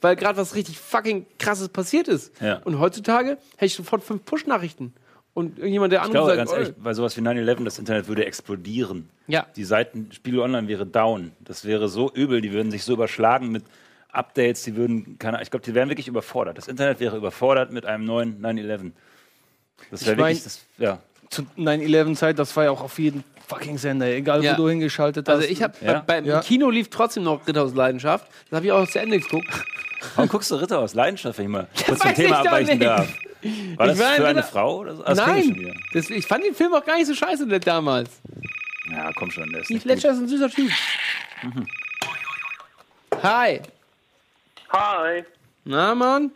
weil gerade was richtig fucking krasses passiert ist. Ja. Und heutzutage hätte ich sofort fünf Push-Nachrichten. Und irgendjemand, der glaube, sagt, ganz ehrlich, bei sowas wie 9-11, das Internet würde explodieren. Ja. Die Seiten, Spiegel Online wäre down. Das wäre so übel, die würden sich so überschlagen mit Updates, die würden, keine Ahnung, ich glaube, die wären wirklich überfordert. Das Internet wäre überfordert mit einem neuen 9-11. Das wäre wirklich, das, ja. Zu 9-11-Zeit, das war ja auch auf jeden fucking Sender, egal Ja. wo du hingeschaltet hast. Also ich habe Ja? bei, beim Ja. Kino lief trotzdem noch Ritter aus Leidenschaft. Das habe ich auch zu Ende geguckt. Warum guckst du Ritter aus Leidenschaft, wenn ich mal kurz weiß Thema abweichen nicht. darf? War das für in eine Frau? Oder so? Ah, das kenn ich schon wieder. Nein, das, ich fand den Film auch gar nicht so scheiße damals. Ja, komm schon, der ist Heath nicht Ledger gut. ist ein süßer Typ. Hi. Hi. Na, Mann?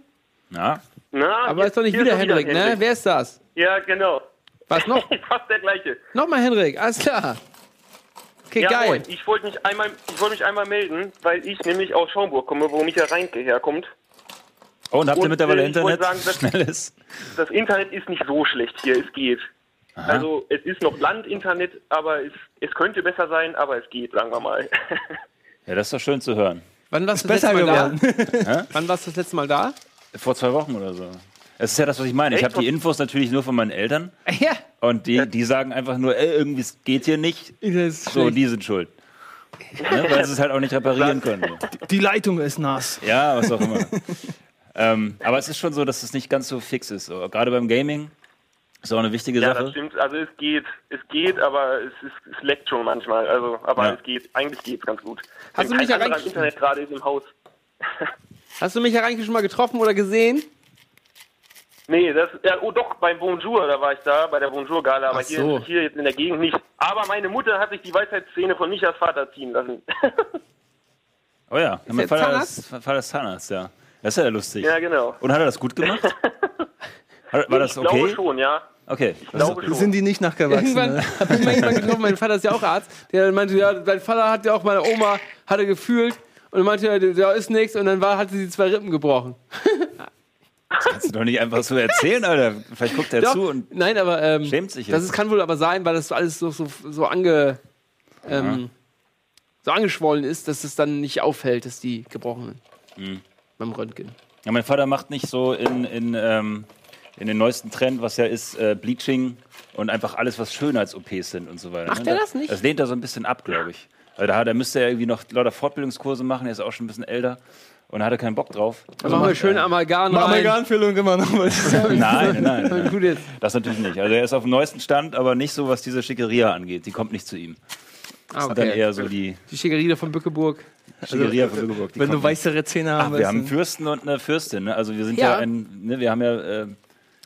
Na? Na, Aber ist doch nicht wieder schon Henrik, ne? Wer ist das? Ja, genau. Was noch? Fast der gleiche. Nochmal Henrik, alles klar. Okay, ja, geil. moin. Ich wollte mich einmal, ich wollte mich einmal melden, weil ich nämlich aus Schaumburg komme, wo Michael Reinke herkommt. Oh, und habt ihr mittlerweile äh, ich wollte Internet? sagen, dass- Schnelles? Das Internet ist nicht so schlecht hier, es geht. Also es ist noch Land-Internet, aber es, es könnte besser sein, aber es geht, sagen wir mal. Ja, das ist doch schön zu hören. Wann warst du Ist das letzte besser Mal geworden. da? Wann warst du das letzte Mal da? Vor zwei Wochen oder so. Es ist ja das, was ich meine. Ich habe die Infos natürlich nur von meinen Eltern. Ja. Und die, die sagen einfach nur, ey, irgendwie es geht hier nicht. So, die sind schuld. Ne? Weil sie es halt auch nicht reparieren können. So. Die Leitung ist nass. Ja, was auch immer. ähm, aber es ist schon so, dass es nicht ganz so fix ist. So, gerade beim Gaming ist auch eine wichtige ja, das Sache. stimmt. Also es geht, es geht, aber es, ist, es leckt schon manchmal. Also, aber Ja. es geht, eigentlich geht es ganz gut. Hast Wenn du mich ja Internet gerade ist im Haus. Hast du mich ja eigentlich schon mal getroffen oder gesehen? Nee, das, ja, oh doch, beim Bonjour, da war ich da, bei der Bonjour-Gala, aber hier, so. hier jetzt in der Gegend nicht. Aber meine Mutter hat sich die Weisheitsszene von Michas Vater ziehen lassen. Oh ja, der mein Vater ist, Vater ist Zahnarzt, ja. Das ist ja lustig. ja, genau. Und hat er das gut gemacht? War das ich glaube okay? schon, ja. Okay. Ich glaube schon. Sind die nicht nachgewachsen? Irgendwann ne? hat mich mal jemand getroffen, mein Vater ist ja auch Arzt, der meinte, ja, dein Vater hat ja auch meine Oma, hatte gefühlt und meinte, ja, da ist nichts und dann war, hatte sie zwei Rippen gebrochen. Das kannst du doch nicht einfach so erzählen, Alter. Vielleicht guckt er Doch, zu und nein, aber ähm, schämt sich das jetzt. ist, kann wohl aber sein, weil das alles so, so, so ange ähm, so angeschwollen ist, dass es dann nicht auffällt, dass die gebrochen sind Mhm. beim Röntgen. Ja, mein Vater macht nicht so in, in, ähm, in den neuesten Trend, was ja ist, äh, Bleaching und einfach alles, was Schönheits-OPs sind und so weiter. Macht ne? er das nicht? Das lehnt er so ein bisschen ab, glaube ich. Also da, da müsste er irgendwie noch lauter Fortbildungskurse machen, er ist auch schon ein bisschen älter und da hat er keinen Bock drauf. Also machen wir schön Amalgam rein. Amalgamfüllung immer noch. Nein, nein, nein. Gut jetzt. Das natürlich nicht. Also er ist auf dem neuesten Stand, aber nicht so, was diese Schickeria angeht. Die kommt nicht zu ihm. Das Ah, sind dann okay. eher so die Die Schickeria von Bückeburg. Schickeria von Lüneburg. Die Wenn du weißere Zähne haben wir willst, haben einen Fürsten und eine Fürstin. Ne? Also wir sind ja, Ja. ein, ne, wir haben ja. Äh, wir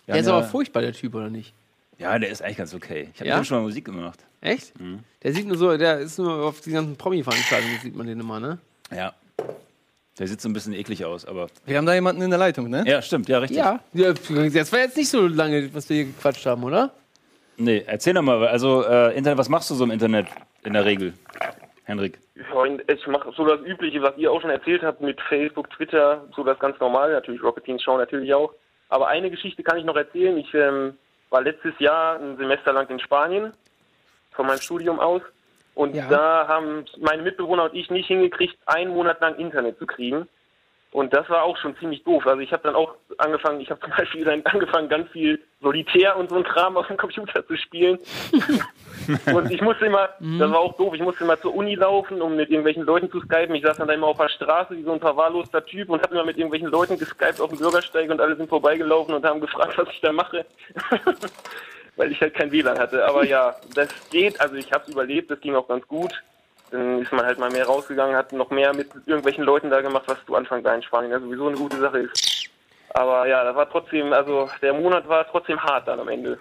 Der haben ist ja, aber furchtbar, der Typ, oder nicht? Ja, der ist eigentlich ganz okay. Ich habe Ja? mit ihm schon mal Musik gemacht. Echt? Mhm. Der sieht nur so, der ist nur auf die ganzen Promi-Veranstaltungen, sieht man den immer, ne? Ja. Der sieht so ein bisschen eklig aus, aber. Wir haben da jemanden in der Leitung, ne? Ja, stimmt, ja, richtig. Ja. ja. Das war jetzt nicht so lange, was wir hier gequatscht haben, oder? Nee, erzähl doch mal, also äh, Internet, was machst du so im Internet in der Regel, Henrik? Freund, Ich mache so das Übliche, was ihr auch schon erzählt habt mit Facebook, Twitter, so das ganz normal, natürlich Rocket Beans Show natürlich auch. Aber eine Geschichte kann ich noch erzählen. Ich ähm, war letztes Jahr ein Semester lang in Spanien von meinem Studium aus und Ja. da haben meine Mitbewohner und ich nicht hingekriegt, einen Monat lang Internet zu kriegen. Und das war auch schon ziemlich doof. Also ich habe dann auch angefangen, ich habe zum Beispiel dann angefangen, ganz viel Solitär und so ein Kram auf dem Computer zu spielen. und ich musste immer, das war auch doof, ich musste immer zur Uni laufen, um mit irgendwelchen Leuten zu skypen. Ich saß dann da immer auf der Straße wie so ein verwahrloster Typ und habe immer mit irgendwelchen Leuten geskypt auf dem Bürgersteig und alle sind vorbeigelaufen und haben gefragt, was ich da mache. Weil ich halt kein WLAN hatte. Aber ja, das geht, also ich habe es überlebt, das ging auch ganz gut. Dann ist man halt mal mehr rausgegangen, hat noch mehr mit irgendwelchen Leuten da gemacht, was zu Anfang da in Spanien ja sowieso eine gute Sache ist. Aber ja, das war trotzdem, also der Monat war trotzdem hart dann am Ende.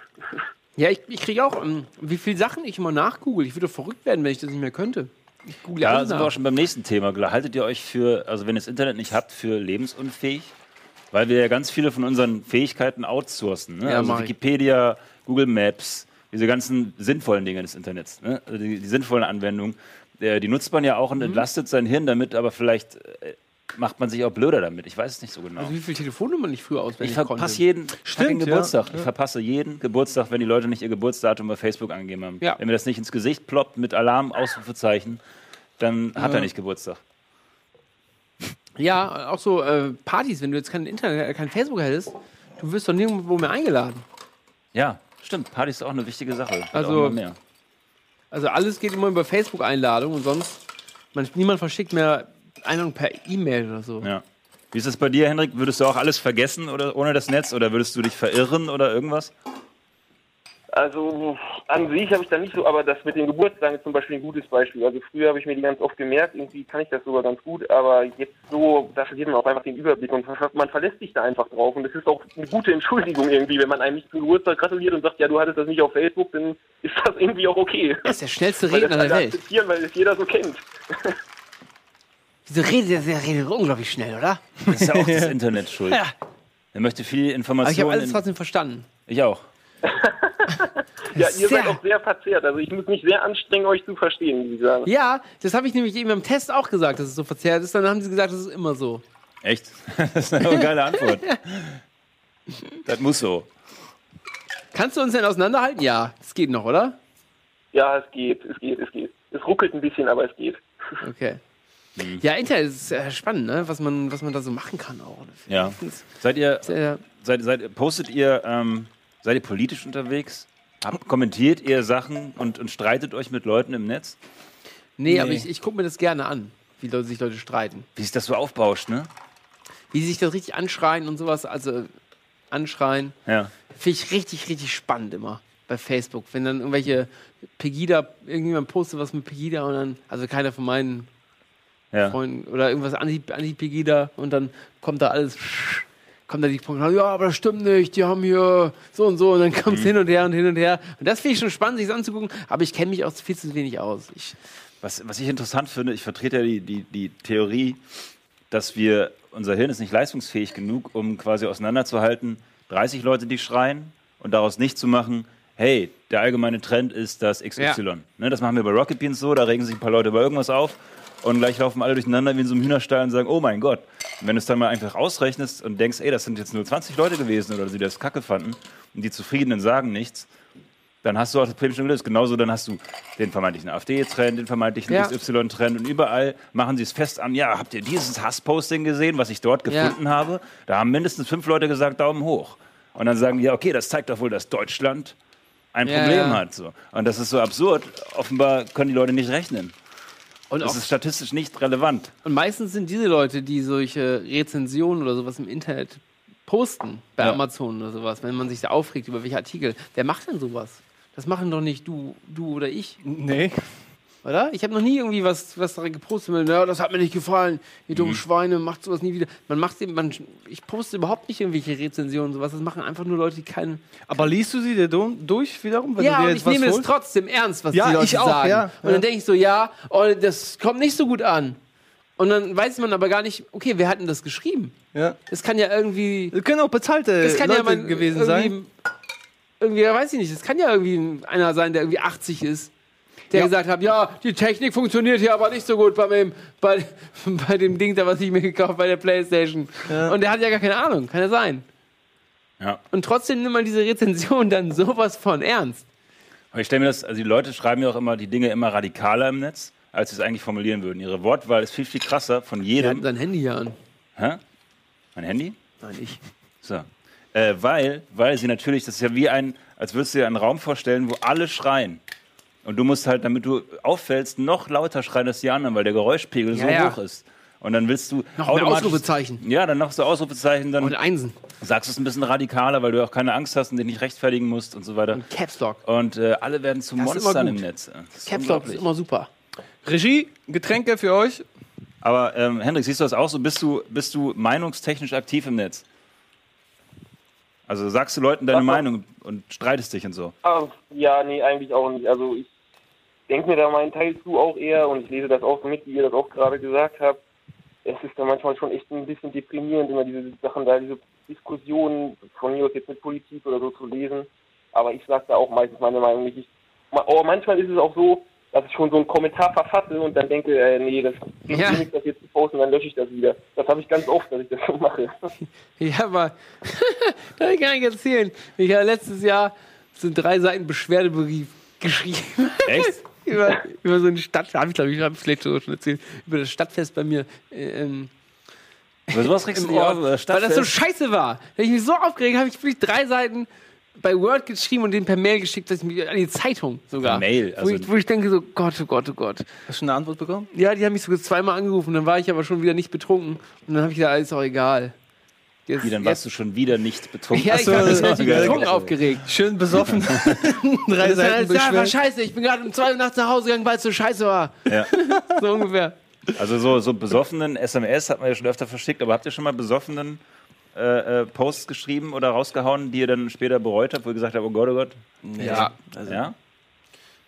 Ja, ich, ich kriege auch, ähm, wie viele Sachen ich immer nachgoogle. Ich würde verrückt werden, wenn ich das nicht mehr könnte. Ich google Ja, sind nach. wir auch schon beim nächsten Thema. Haltet ihr euch für, also wenn ihr das Internet nicht habt, für lebensunfähig? Weil wir ja ganz viele von unseren Fähigkeiten outsourcen. Ne? Ja, also. Wikipedia, Google Maps, diese ganzen sinnvollen Dinge des Internets, ne? also die, die sinnvollen Anwendungen, äh, die nutzt man ja auch Mhm. und entlastet sein Hirn damit, aber vielleicht äh, macht man sich auch blöder damit. Ich weiß es nicht so genau. Also wie viele Telefonnummern ich früher auswendig Ich konnte. verpasse jeden fucking ja. Geburtstag. Ja. Ich verpasse jeden Geburtstag, wenn die Leute nicht ihr Geburtsdatum bei Facebook angegeben haben. Ja. Wenn mir das nicht ins Gesicht ploppt mit Alarm, Ausrufezeichen, dann hat er nicht Geburtstag. Ja, auch so äh, Partys, wenn du jetzt kein Internet, äh, kein Facebook hättest, du wirst doch nirgendwo mehr eingeladen. Ja, stimmt. Party ist auch eine wichtige Sache. Also-. Also alles geht immer über Facebook-Einladung und sonst, man, niemand verschickt mehr Einladung per E-Mail oder so. Ja. Wie ist das bei dir, Henrik? Würdest du auch alles vergessen oder ohne das Netz oder würdest du dich verirren oder irgendwas? Also an sich habe ich da nicht so, aber das mit den Geburtstagen ist zum Beispiel ein gutes Beispiel. Also früher habe ich mir die ganz oft gemerkt, irgendwie kann ich das sogar ganz gut, aber jetzt so, da verliert man auch einfach den Überblick und man verlässt sich da einfach drauf. Und das ist auch eine gute Entschuldigung irgendwie, wenn man einem nicht zum Geburtstag gratuliert und sagt, ja, du hattest das nicht auf Facebook, dann ist das irgendwie auch okay. Er ist der schnellste das Redner der Welt. akzeptieren, weil das jeder so kennt. Wieso redet der, der redet unglaublich schnell, oder? Das ist ja auch das Internet schuld. Ja. Er möchte viel Aber ich habe Informationen. alles trotzdem verstanden. ich auch. Ja, ihr Sehr- seid auch sehr verzerrt. Also ich muss mich sehr anstrengen, euch zu verstehen, wie sagen. Ja, das habe ich nämlich eben im Test auch gesagt, dass es so verzerrt ist. Dann haben sie gesagt, das ist immer so. Echt? Das ist eine geile Antwort. das muss so. Kannst du uns denn auseinanderhalten? Ja, es geht noch, oder? Ja, es geht, es geht, es geht. Es ruckelt ein bisschen, aber es geht. Okay. Mhm. Ja, Internet ist äh, spannend, ne? was, man, was man da so machen kann auch. Ja. Seid ihr, Sehr- seid, seid, postet ihr, ähm, seid ihr politisch unterwegs? Hab, kommentiert ihr Sachen und, und streitet euch mit Leuten im Netz? Nee, Nee. aber ich, ich gucke mir das gerne an, wie Leute, sich Leute streiten. Wie sich das so aufbauscht, ne? Wie sie sich das richtig anschreien und sowas, also anschreien. Ja. Finde ich richtig, richtig spannend immer bei Facebook. Wenn dann irgendwelche Pegida, irgendjemand postet was mit Pegida und dann, also keiner von meinen Ja. Freunden oder irgendwas anti- anti-Pegida und dann kommt da alles, kommt da die Punkte, ja, aber das stimmt nicht, die haben hier so und so und dann kommt es Mhm. hin und her und hin und her. Und das finde ich schon spannend, sich das anzugucken, aber ich kenne mich auch viel zu wenig aus. Ich, Was, was ich interessant finde, ich vertrete ja die, die, die Theorie, dass wir, unser Hirn ist nicht leistungsfähig genug, um quasi auseinanderzuhalten, 30 Leute, die schreien und daraus nicht zu machen, hey, der allgemeine Trend ist das XY. Ja. Ne, das machen wir bei Rocket Beans so, da regen sich ein paar Leute über irgendwas auf und gleich laufen alle durcheinander wie in so einem Hühnerstall und sagen, oh mein Gott. Und wenn du es dann mal einfach ausrechnest und denkst, ey, das sind jetzt nur 20 Leute gewesen oder so, die das kacke fanden und die Zufriedenen sagen nichts, dann hast du auch das Problem schon gelöst. Genauso dann hast du den vermeintlichen AfD-Trend, den vermeintlichen Ja. XY-Trend und überall machen sie es fest an, ja, habt ihr dieses Hassposting gesehen, was ich dort Ja. gefunden habe? Da haben mindestens fünf Leute gesagt, Daumen hoch. Und dann sagen die, ja, okay, das zeigt doch wohl, dass Deutschland ein Ja, Problem ja. hat. So. Und das ist so absurd. Offenbar können die Leute nicht rechnen. Und das ist statistisch nicht relevant. Und meistens sind diese Leute, die solche Rezensionen oder sowas im Internet posten, bei Ja. Amazon oder sowas, wenn man sich da aufregt über welche Artikel, wer macht denn sowas? Das machen doch nicht du, du oder ich. Nee. Oder? Ich habe noch nie irgendwie was, was darin gepostet. mit, Ja, das hat mir nicht gefallen. Ihr dummen Mhm. Schweine, macht sowas nie wieder. Man macht eben, man, ich poste überhaupt nicht irgendwelche Rezensionen, sowas. Das machen einfach nur Leute, die keinen. Aber liest du sie dir durch wiederum? wenn ja, du dir und jetzt ich nehme es trotzdem ernst, was Ja, die Leute ich auch, sagen. ja, Und ja. dann denke ich so, ja, oh, das kommt nicht so gut an. Und dann weiß man aber gar nicht, okay, wer hat denn das geschrieben? Ja. Das kann ja irgendwie. Das können auch bezahlte Das kann ja Leute mal gewesen irgendwie, sein. Irgendwie, ja, weiß ich nicht, das kann ja irgendwie einer sein, der irgendwie 80 ist. Der gesagt hat, ja, die Technik funktioniert hier aber nicht so gut bei dem, bei, bei dem Ding da, was ich mir gekauft habe, bei der Playstation. Und der hat ja gar keine Ahnung, kann ja sein. Ja. Und trotzdem nimmt man diese Rezension dann sowas von ernst. Aber ich stelle mir das, also die Leute schreiben ja auch immer die Dinge immer radikaler im Netz, als sie es eigentlich formulieren würden. Ihre Wortwahl ist viel, viel krasser von jedem. hat sein Handy hier an. Hä? Mein Handy? Nein, ich. So. Äh, weil, weil sie natürlich, das ist ja wie ein, als würdest du dir einen Raum vorstellen, wo alle schreien. Und du musst halt, damit du auffällst, noch lauter schreien als die anderen, weil der Geräuschpegel Ja, so ja. hoch ist. Und dann willst du Noch mehr automatisch- Ausrufezeichen. Ja, dann noch so Ausrufezeichen, dann Und Einsen. sagst du es ein bisschen radikaler, weil du auch keine Angst hast und dich nicht rechtfertigen musst und so weiter. Und Caps Lock. Und äh, alle werden zu Das Monstern im. Netz. Das ist Caps Lock ist immer super. Regie, Getränke für euch. Aber ähm, Hendrik, siehst du das auch so? Bist du, bist du meinungstechnisch aktiv im Netz? Also sagst du Leuten deine Was? Meinung und streitest dich und so? Ah, ja, nee, eigentlich auch nicht. Also ich denke mir da meinen Teil zu auch eher und ich lese das auch so mit, wie ihr das auch gerade gesagt habt. Es ist da manchmal schon echt ein bisschen deprimierend, immer diese Sachen da, diese Diskussionen von mir aus jetzt mit Politik oder so zu lesen. Aber ich sage da auch meistens meine Meinung nicht. Ich, aber manchmal ist es auch so, dass ich schon so einen Kommentar verfasse und dann denke, äh, nee, das bringt Ja. mir nichts, das jetzt zu posten, dann lösche ich das wieder. Das habe ich ganz oft, dass ich das so mache. Ja, aber das kann ich gar nicht erzählen. Ich habe letztes Jahr so einen drei Seiten Beschwerdebrief geschrieben. Echt? Über, über so eine Stadt, habe ich glaube ich, hab ich vielleicht schon erzählt, über das Stadtfest bei mir äh, ähm, Über sowas regst du Ort, über das weil das so Stadtfest? scheiße war. Da hab ich mich so aufgeregt, habe ich wirklich drei Seiten bei Word geschrieben und den per Mail geschickt, dass ich mich an die Zeitung sogar. Per Mail, wo, also- ich, wo ich denke so, Gott, oh Gott, oh Gott. Hast du eine Antwort bekommen? Ja, die haben mich sogar zweimal angerufen, dann war ich aber schon wieder nicht betrunken und dann habe ich gesagt, alles auch egal. Jetzt, Wie, dann warst du schon wieder nicht betrunken. Ja, ich so, habe mich betrunken aufgeregt. Schön besoffen. Drei Seiten heißt, ja, war scheiße, ich bin gerade um zwei Uhr nachts nach Hause gegangen, weil es so scheiße war. Ja. So ungefähr. Also so, so besoffenen SMS hat man ja schon öfter verschickt, aber habt ihr schon mal besoffenen äh, äh, Posts geschrieben oder rausgehauen, die ihr dann später bereut habt, wo ihr gesagt habt, oh Gott, oh Gott? Ja. Also, ja?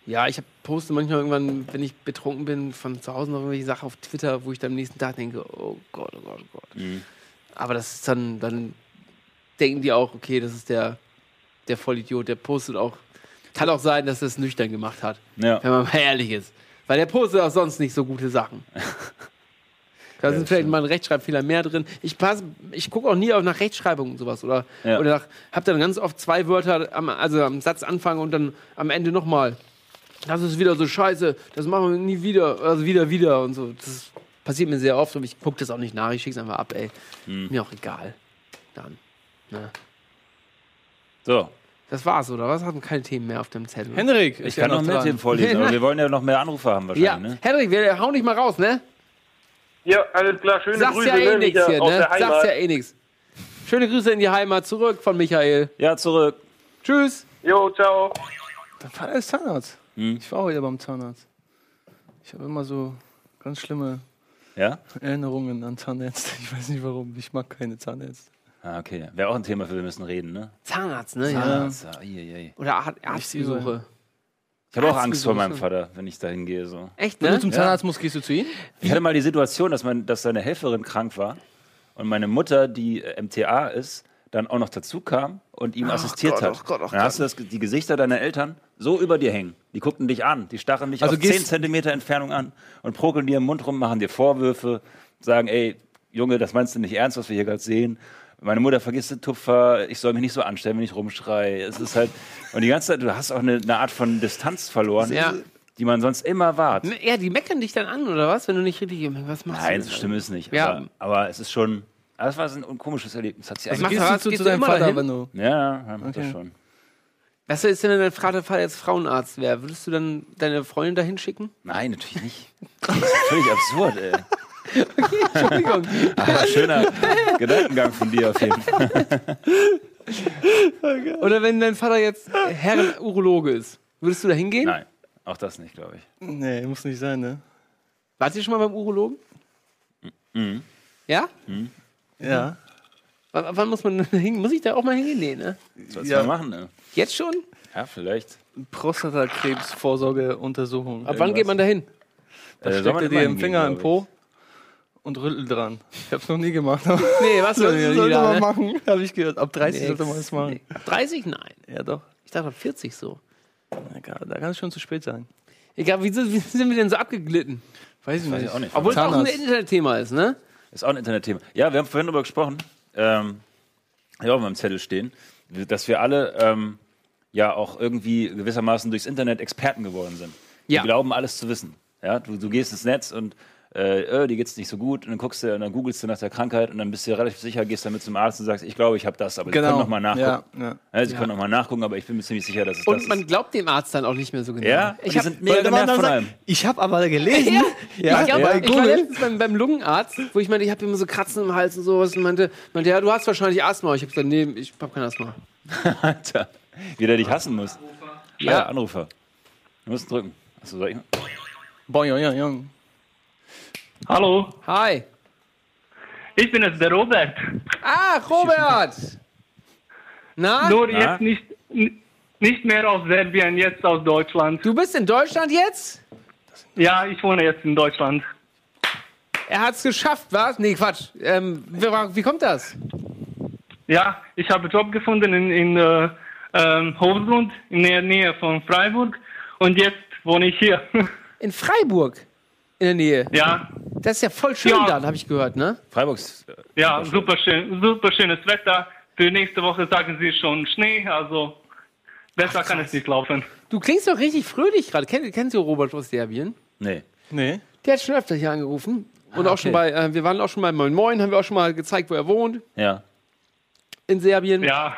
Ja, ich hab, poste manchmal irgendwann, wenn ich betrunken bin, von zu Hause noch irgendwelche Sachen auf Twitter, wo ich dann am nächsten Tag denke, oh Gott, oh Gott, oh Gott. Mhm. Aber das ist dann, dann denken die auch, okay, das ist der, der Vollidiot, der postet auch. Kann auch sein, dass er es nüchtern gemacht hat. Ja. Wenn man mal ehrlich ist. Weil der postet auch sonst nicht so gute Sachen. Da sind vielleicht mal ein Rechtschreibfehler mehr drin. Ich, pass- ich gucke auch nie auf nach Rechtschreibung und sowas. Oder, Ja. oder nach, hab dann ganz oft zwei Wörter, am, also am Satzanfang und dann am Ende nochmal. Das ist wieder so scheiße, das machen wir nie wieder, also wieder, wieder und so. Das passiert mir sehr oft und ich gucke das auch nicht nach, ich schicke es einfach ab, ey. Hm. Mir auch egal. Dann. Ne. So. Das war's, oder was? Haben keine Themen mehr auf dem Zettel. Henrik, Ich kann ja noch mehr dran. Themen vorlesen, aber wir wollen ja noch mehr Anrufe haben wahrscheinlich, Ja, ne? Henrik, wir hauen dich mal raus, ne? Ja, alles klar, schöne Sagst Grüße ja eh ne, nichts hier, ne? der Heimat. Sagst ja eh nichts. Schöne Grüße in die Heimat zurück von Michael. Ja, zurück. Tschüss. Jo, ciao. Dein Vater ist Zahnarzt. Hm. Ich war heute beim Zahnarzt. Ich habe immer so ganz schlimme Ja? Erinnerungen an Zahnärzte. Ich weiß nicht warum. Ich mag keine Zahnärzte. Ah, okay. Wäre auch ein Thema für wir müssen reden, ne? Zahnarzt, ne? Zahnarzt, ja. ai, ai, ai. Oder Ar- Arztbesuche. Ich habe auch Angst vor meinem. Vater, wenn ich dahin gehe. So. Echt, Wenn ne? du zum Zahnarzt musst, gehst du zu ihm? Ich hatte mal die Situation, dass, mein, dass seine Helferin krank war und meine Mutter, die MTA ist, dann auch noch dazu kam und ihm assistiert Gott, hat. oh Gott, oh dann hast du das, die Gesichter deiner Eltern so über dir hängen. Die gucken dich an, die starren dich Also auf gehst- 10 Zentimeter Entfernung an und prokeln dir im Mund rum, machen dir Vorwürfe, sagen, ey, Junge, das meinst du nicht ernst, was wir hier gerade sehen. Meine Mutter vergisst den Tupfer, ich soll mich nicht so anstellen, wenn ich rumschreie. Es ist halt, und die ganze Zeit, du hast auch eine, eine Art von Distanz verloren, Ja. die man sonst immer wahrt. Ja, die meckern dich dann an, oder was? Wenn du nicht richtig. Was machst Nein, du? so schlimm ist es nicht. Ja. Aber, aber es ist schon, das war so ein komisches Erlebnis. Hat sich Also eigentlich- gehst du zu- deinem Vater, wenn du- Ja, ja, das Okay. schon. Was ist denn, wenn dein Vater jetzt Frauenarzt wäre? Würdest du dann deine Freundin dahin schicken? Nein, natürlich nicht. Das ist völlig absurd, ey. Entschuldigung. Aber schöner Gedankengang von dir auf jeden Fall. Oder wenn dein Vater jetzt Herren Urologe ist, würdest du da hingehen? Nein, auch das nicht, glaube ich. Nee, muss nicht sein, ne? Wart ihr schon mal beim Urologen? Mhm. Ja? Mhm. Ja. W wann muss man da hingehen? Muss ich da auch mal hingehen? Nee, ne? Sollst Ja. du mal machen, ne? Jetzt schon? Ja, vielleicht. Prostatakrebsvorsorgeuntersuchung. Ab wann geht man da hin? Da Äh, steckt er dir im hingehen, Finger im Po und rüttelt dran. Ich hab's noch nie gemacht. Nee, was Soll- soll sollte da, man ne? machen, habe ich gehört. Ab 30 Nee, sollte man es machen. Ab 30? Nein. Ja, doch. Ich dachte ab 40 so. Egal, da kann es schon zu spät sein. Egal, wie, sind- wie sind wir denn so abgeglitten? Weiß ich Weiß nicht. ich auch nicht. Obwohl es auch ein. Internetthema ist, ne? Ist auch ein Internetthema. Ja, wir haben vorhin darüber gesprochen, ähm, ich habe mal im Zettel stehen, dass wir alle ähm, ja auch irgendwie gewissermaßen durchs Internet Experten geworden sind. Ja. Die glauben, alles zu wissen. Ja, du, du gehst ins Netz und äh, äh, dir geht's nicht so gut und dann guckst du und dann googelst du nach der Krankheit und dann bist du dir relativ sicher, gehst damit zum Arzt und sagst, ich glaube, ich habe das, aber sie Genau. können noch mal nachgucken. Ja, ja. Ja, sie Ja. können noch mal nachgucken, aber ich bin mir ziemlich sicher, dass es das Und man ist. glaubt dem Arzt dann auch nicht mehr so genau. Ja, ich hab, sind mega genervt von sagt, allem. Ich habe aber gelesen. Ja, ich, glaub, bei ich war Google. letztens beim, beim Lungenarzt, wo ich meinte, ich habe immer so Kratzen im Hals und sowas und meinte, meinte, ja, du hast wahrscheinlich Asthma. Ich habe gesagt, nee, ich habe kein Asthma. Alter, wie der dich hassen muss. Ja. Ja, Anrufer. Du musst drücken. Achso, soll ich? Boing, ja, ja, ja. Hallo, Hi. ich bin es, der Robert. Ah, Robert! Na? Nur Na? jetzt nicht, nicht mehr aus Serbien, jetzt aus Deutschland. Du bist in Deutschland jetzt? Ja, ich wohne jetzt in Deutschland. Er hat's geschafft, was? Nee, Quatsch. Ähm, wie, wie kommt das? Ja, ich habe Job gefunden in, in äh, ähm, Hovslund, in der Nähe von Freiburg. Und jetzt wohne ich hier. In Freiburg in der Nähe. ja, Das ist ja voll schön Ja. da, habe ich gehört, ne? Freiburgs. äh, ja, super schön, super schönes Wetter. Für nächste Woche sagen sie schon Schnee, also besser kann es nicht laufen. Du klingst doch richtig fröhlich gerade. Kenn, kennst du Robert aus Serbien? Nee. Nee. Der hat schon öfter hier angerufen. Und Ah, auch schon okay. bei, äh, wir waren auch schon bei Moin Moin, haben wir auch schon mal gezeigt, wo er wohnt. Ja. In Serbien. Ja,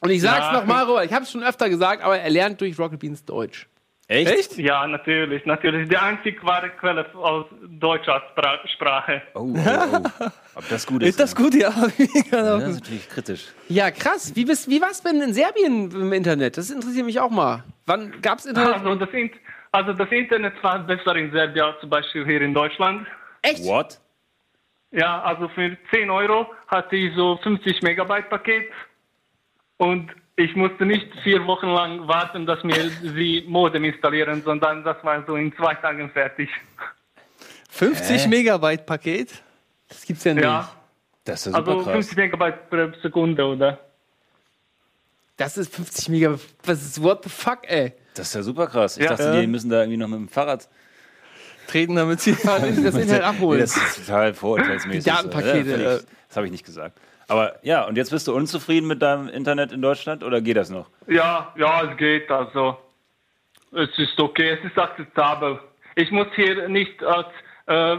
Und ich sag's Ja. nochmal, Robert, ich habe es schon öfter gesagt, aber er lernt durch Rocket Beans Deutsch. Echt? ja, natürlich, natürlich. Die einzig wahre Quelle aus deutscher Spra Sprache. Oh, oh, oh. Ob das gut ist? Ist das gut? Ja. Ja, das ist natürlich kritisch. Ja, krass. Wie, bist, wie war's denn in Serbien im Internet? Das interessiert mich auch mal. Wann gab's Internet? Also das, In- also das Internet war besser in Serbien, zum Beispiel hier in Deutschland. Echt? What? Ja, also für 10 Euro hatte ich so 50 Megabyte Paket und ich musste nicht vier Wochen lang warten, dass mir sie Modem installieren, sondern das war so in zwei Tagen fertig. 50 Hä? Megabyte Paket? Das gibt's ja nicht. Ja, Das ist ja super also krass. 50 Megabyte pro Sekunde, oder? Das ist 50 Megabyte. Was ist, what the fuck, ey? Das ist ja super krass. Ich Ja. dachte, die müssen da irgendwie noch mit dem Fahrrad. Treten damit sie. Das Internet abholen. das ist total vorurteilsmäßig. Die Datenpakete. Ja, völlig. das habe ich nicht gesagt. Aber ja, und jetzt bist du unzufrieden mit deinem Internet in Deutschland oder geht das noch? Ja, ja, es geht also. Es ist okay, es ist akzeptabel. Ich muss hier nicht als äh,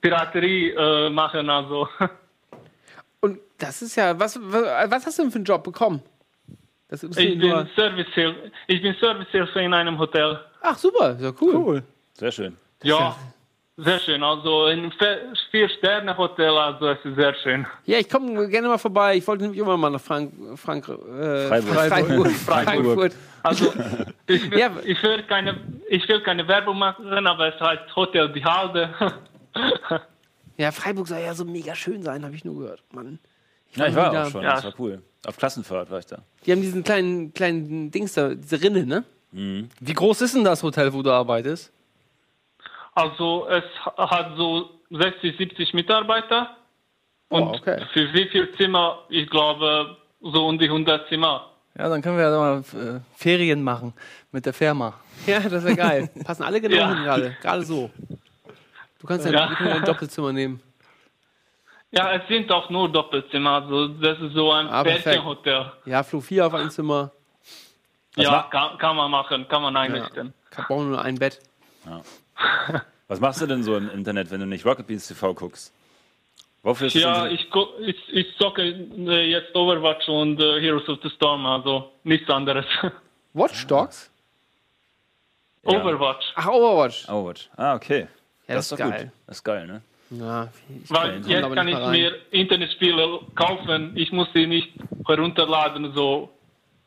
Piraterie äh, machen, also. Und das ist ja, was, was, was hast du denn für einen Job bekommen? Das ist Ich bin Servicehilfe. Ich bin Servicehilfe in einem Hotel. ach, super, ja cool. Cool. Sehr schön. Ja, sehr schön. Also in Vier-Sterne-Hotel, also es ist sehr schön. Ja, ich komme gerne mal vorbei. Ich wollte nämlich immer mal nach Frank, Frank, äh, Freiburg. Freiburg. Freiburg. Frankfurt. Also ich will, Ja. ich will, keine, ich will keine Werbung machen, aber es heißt Hotel Die Halde. Ja, Freiburg soll ja so mega schön sein, habe ich nur gehört. Mann. Ja, ich war auch schon. Ja. Das war cool. Auf Klassenfahrt war ich da. Die haben diesen kleinen, kleinen Dings da, diese Rinne, ne? Wie groß ist denn das Hotel, wo du arbeitest? Also es hat so 60, 70 Mitarbeiter. Und Oh, okay. für wie viel Zimmer? Ich glaube so um die 100 Zimmer. Ja, dann können wir ja mal äh, Ferien machen mit der Firma. Ja, das wäre geil. Passen alle genau Ja. hin gerade. Gerade so. Du kannst ja, Ja. ja ein Doppelzimmer nehmen. Ja, es sind auch nur Doppelzimmer, also das ist so ein Ah. Ja, Flo 4 auf ein Zimmer. Ja, kann, kann man machen, kann man einrichten. Ja. Brauchen nur ein Bett. Was machst du denn so im Internet, wenn du nicht Rocket Beans TV guckst? Wofür ist Ja, ich, ich, ich zocke äh, jetzt Overwatch und äh, Heroes of the Storm, also nichts anderes. Watch Dogs? Overwatch. Ach, Overwatch. Overwatch. Ah, okay. Ja, das doch ist gut. geil. Das ist geil, ne? Ja, ich Weil jetzt kann ich mir Internetspiele kaufen, ich muss sie nicht herunterladen, so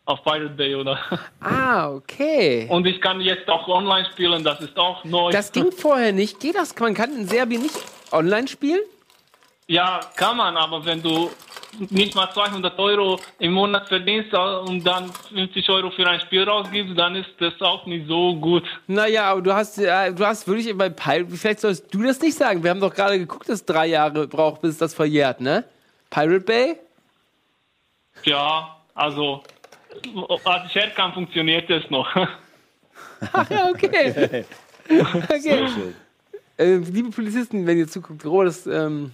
auf Pirate Bay oder. Ah, okay. Und ich kann jetzt auch online spielen, das ist auch neu. Das ging vorher nicht. Geht das? Man kann in Serbien nicht online spielen? Ja, kann man, aber wenn du nicht mal 200 Euro im Monat verdienst äh, und dann 50 Euro für ein Spiel rausgibst, dann ist das auch nicht so gut. Naja, aber du hast, äh, du hast wirklich bei Pirate, vielleicht sollst du das nicht sagen. Wir haben doch gerade geguckt, dass es drei Jahre braucht, bis das verjährt, ne? Pirate Bay? Ja, also als herkam, funktioniert es noch. Ach ja, okay. okay. Äh, liebe Polizisten, wenn ihr zuguckt, Robert, das, ähm,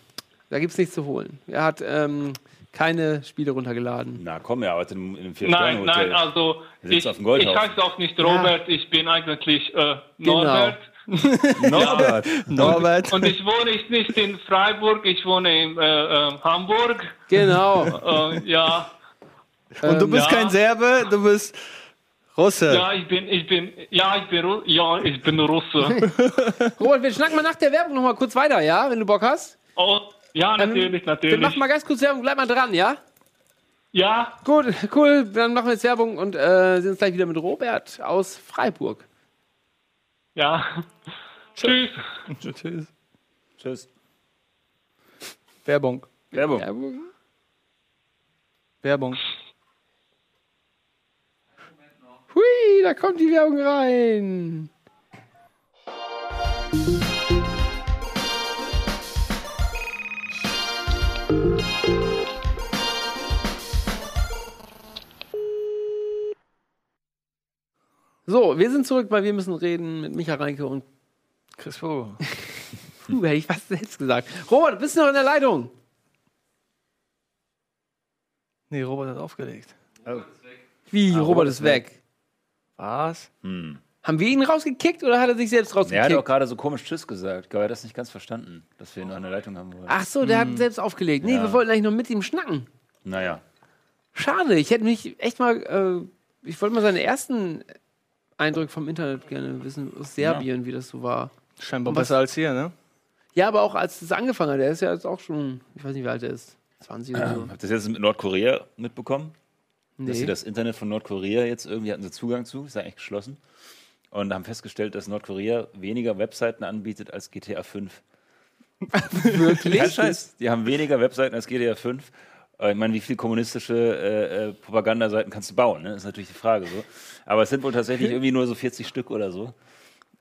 da gibt es nichts zu holen. Er hat ähm, keine Spiele runtergeladen. Na komm, er arbeitet in einem Nein, nein, also ich, ich heiße auch nicht Robert, ich bin eigentlich äh, Genau. Norbert. Norbert. Norbert. Und ich wohne ich nicht in Freiburg, ich wohne in äh, äh, Hamburg. Genau. Äh, ja. Und du bist ja. kein Serbe, du bist Russe. Ja, ich bin, ich bin, ja, ich bin, Ru- ja, ich bin Russe. Robert, wir schnacken mal nach der Werbung noch mal kurz weiter, ja? Wenn du Bock hast. Oh, ja, natürlich, Wir natürlich. machen mal ganz kurz Werbung, bleib mal dran, ja? Ja. Gut, cool. Dann machen wir jetzt Werbung und äh, sind uns gleich wieder mit Robert aus Freiburg. Ja. Tschüss. Tschüss. Tschüss. Werbung. Werbung. Werbung. Werbung. Hui, da kommt die Werbung rein. So, wir sind zurück, weil wir müssen reden mit Micha Reinke und Chris Vogel. Puh, hätte ich fast selbst gesagt. Robert, bist du noch in der Leitung? Nee, Robert hat aufgelegt. Wie, Ah, Robert ist weg. Was? Hm. Haben wir ihn rausgekickt oder hat er sich selbst Er hat rausgekickt? auch gerade so komisch Tschüss gesagt. Ich glaube, er hat das nicht ganz verstanden, dass wir ihn noch in der Leitung haben wollen. Ach so, der hat selbst aufgelegt. Nee, Ja. wir wollten eigentlich noch mit ihm schnacken. Naja. Schade, ich hätte mich echt mal, äh, ich wollte mal seine ersten Eindrücke vom Internet gerne wissen, aus Serbien, wie das so war. Scheinbar was- besser als hier, ne? Ja, aber auch als es angefangen hat, der ist ja jetzt auch schon, ich weiß nicht, wie alt er ist, 20 oder so. Habt ihr das jetzt mit Nordkorea mitbekommen? Dass Nee. sie das Internet von Nordkorea jetzt irgendwie hatten sie Zugang zu, ist ja eigentlich geschlossen. Und haben festgestellt, dass Nordkorea weniger Webseiten anbietet als GTA 5. Wirklich? Kein Scheiß. Die haben weniger Webseiten als GTA 5. Äh, Ich meine, wie viel kommunistische äh, äh, Propagandaseiten kannst du bauen? Ne? Das ist natürlich die Frage so. Aber es sind wohl tatsächlich irgendwie nur so 40 Stück oder so.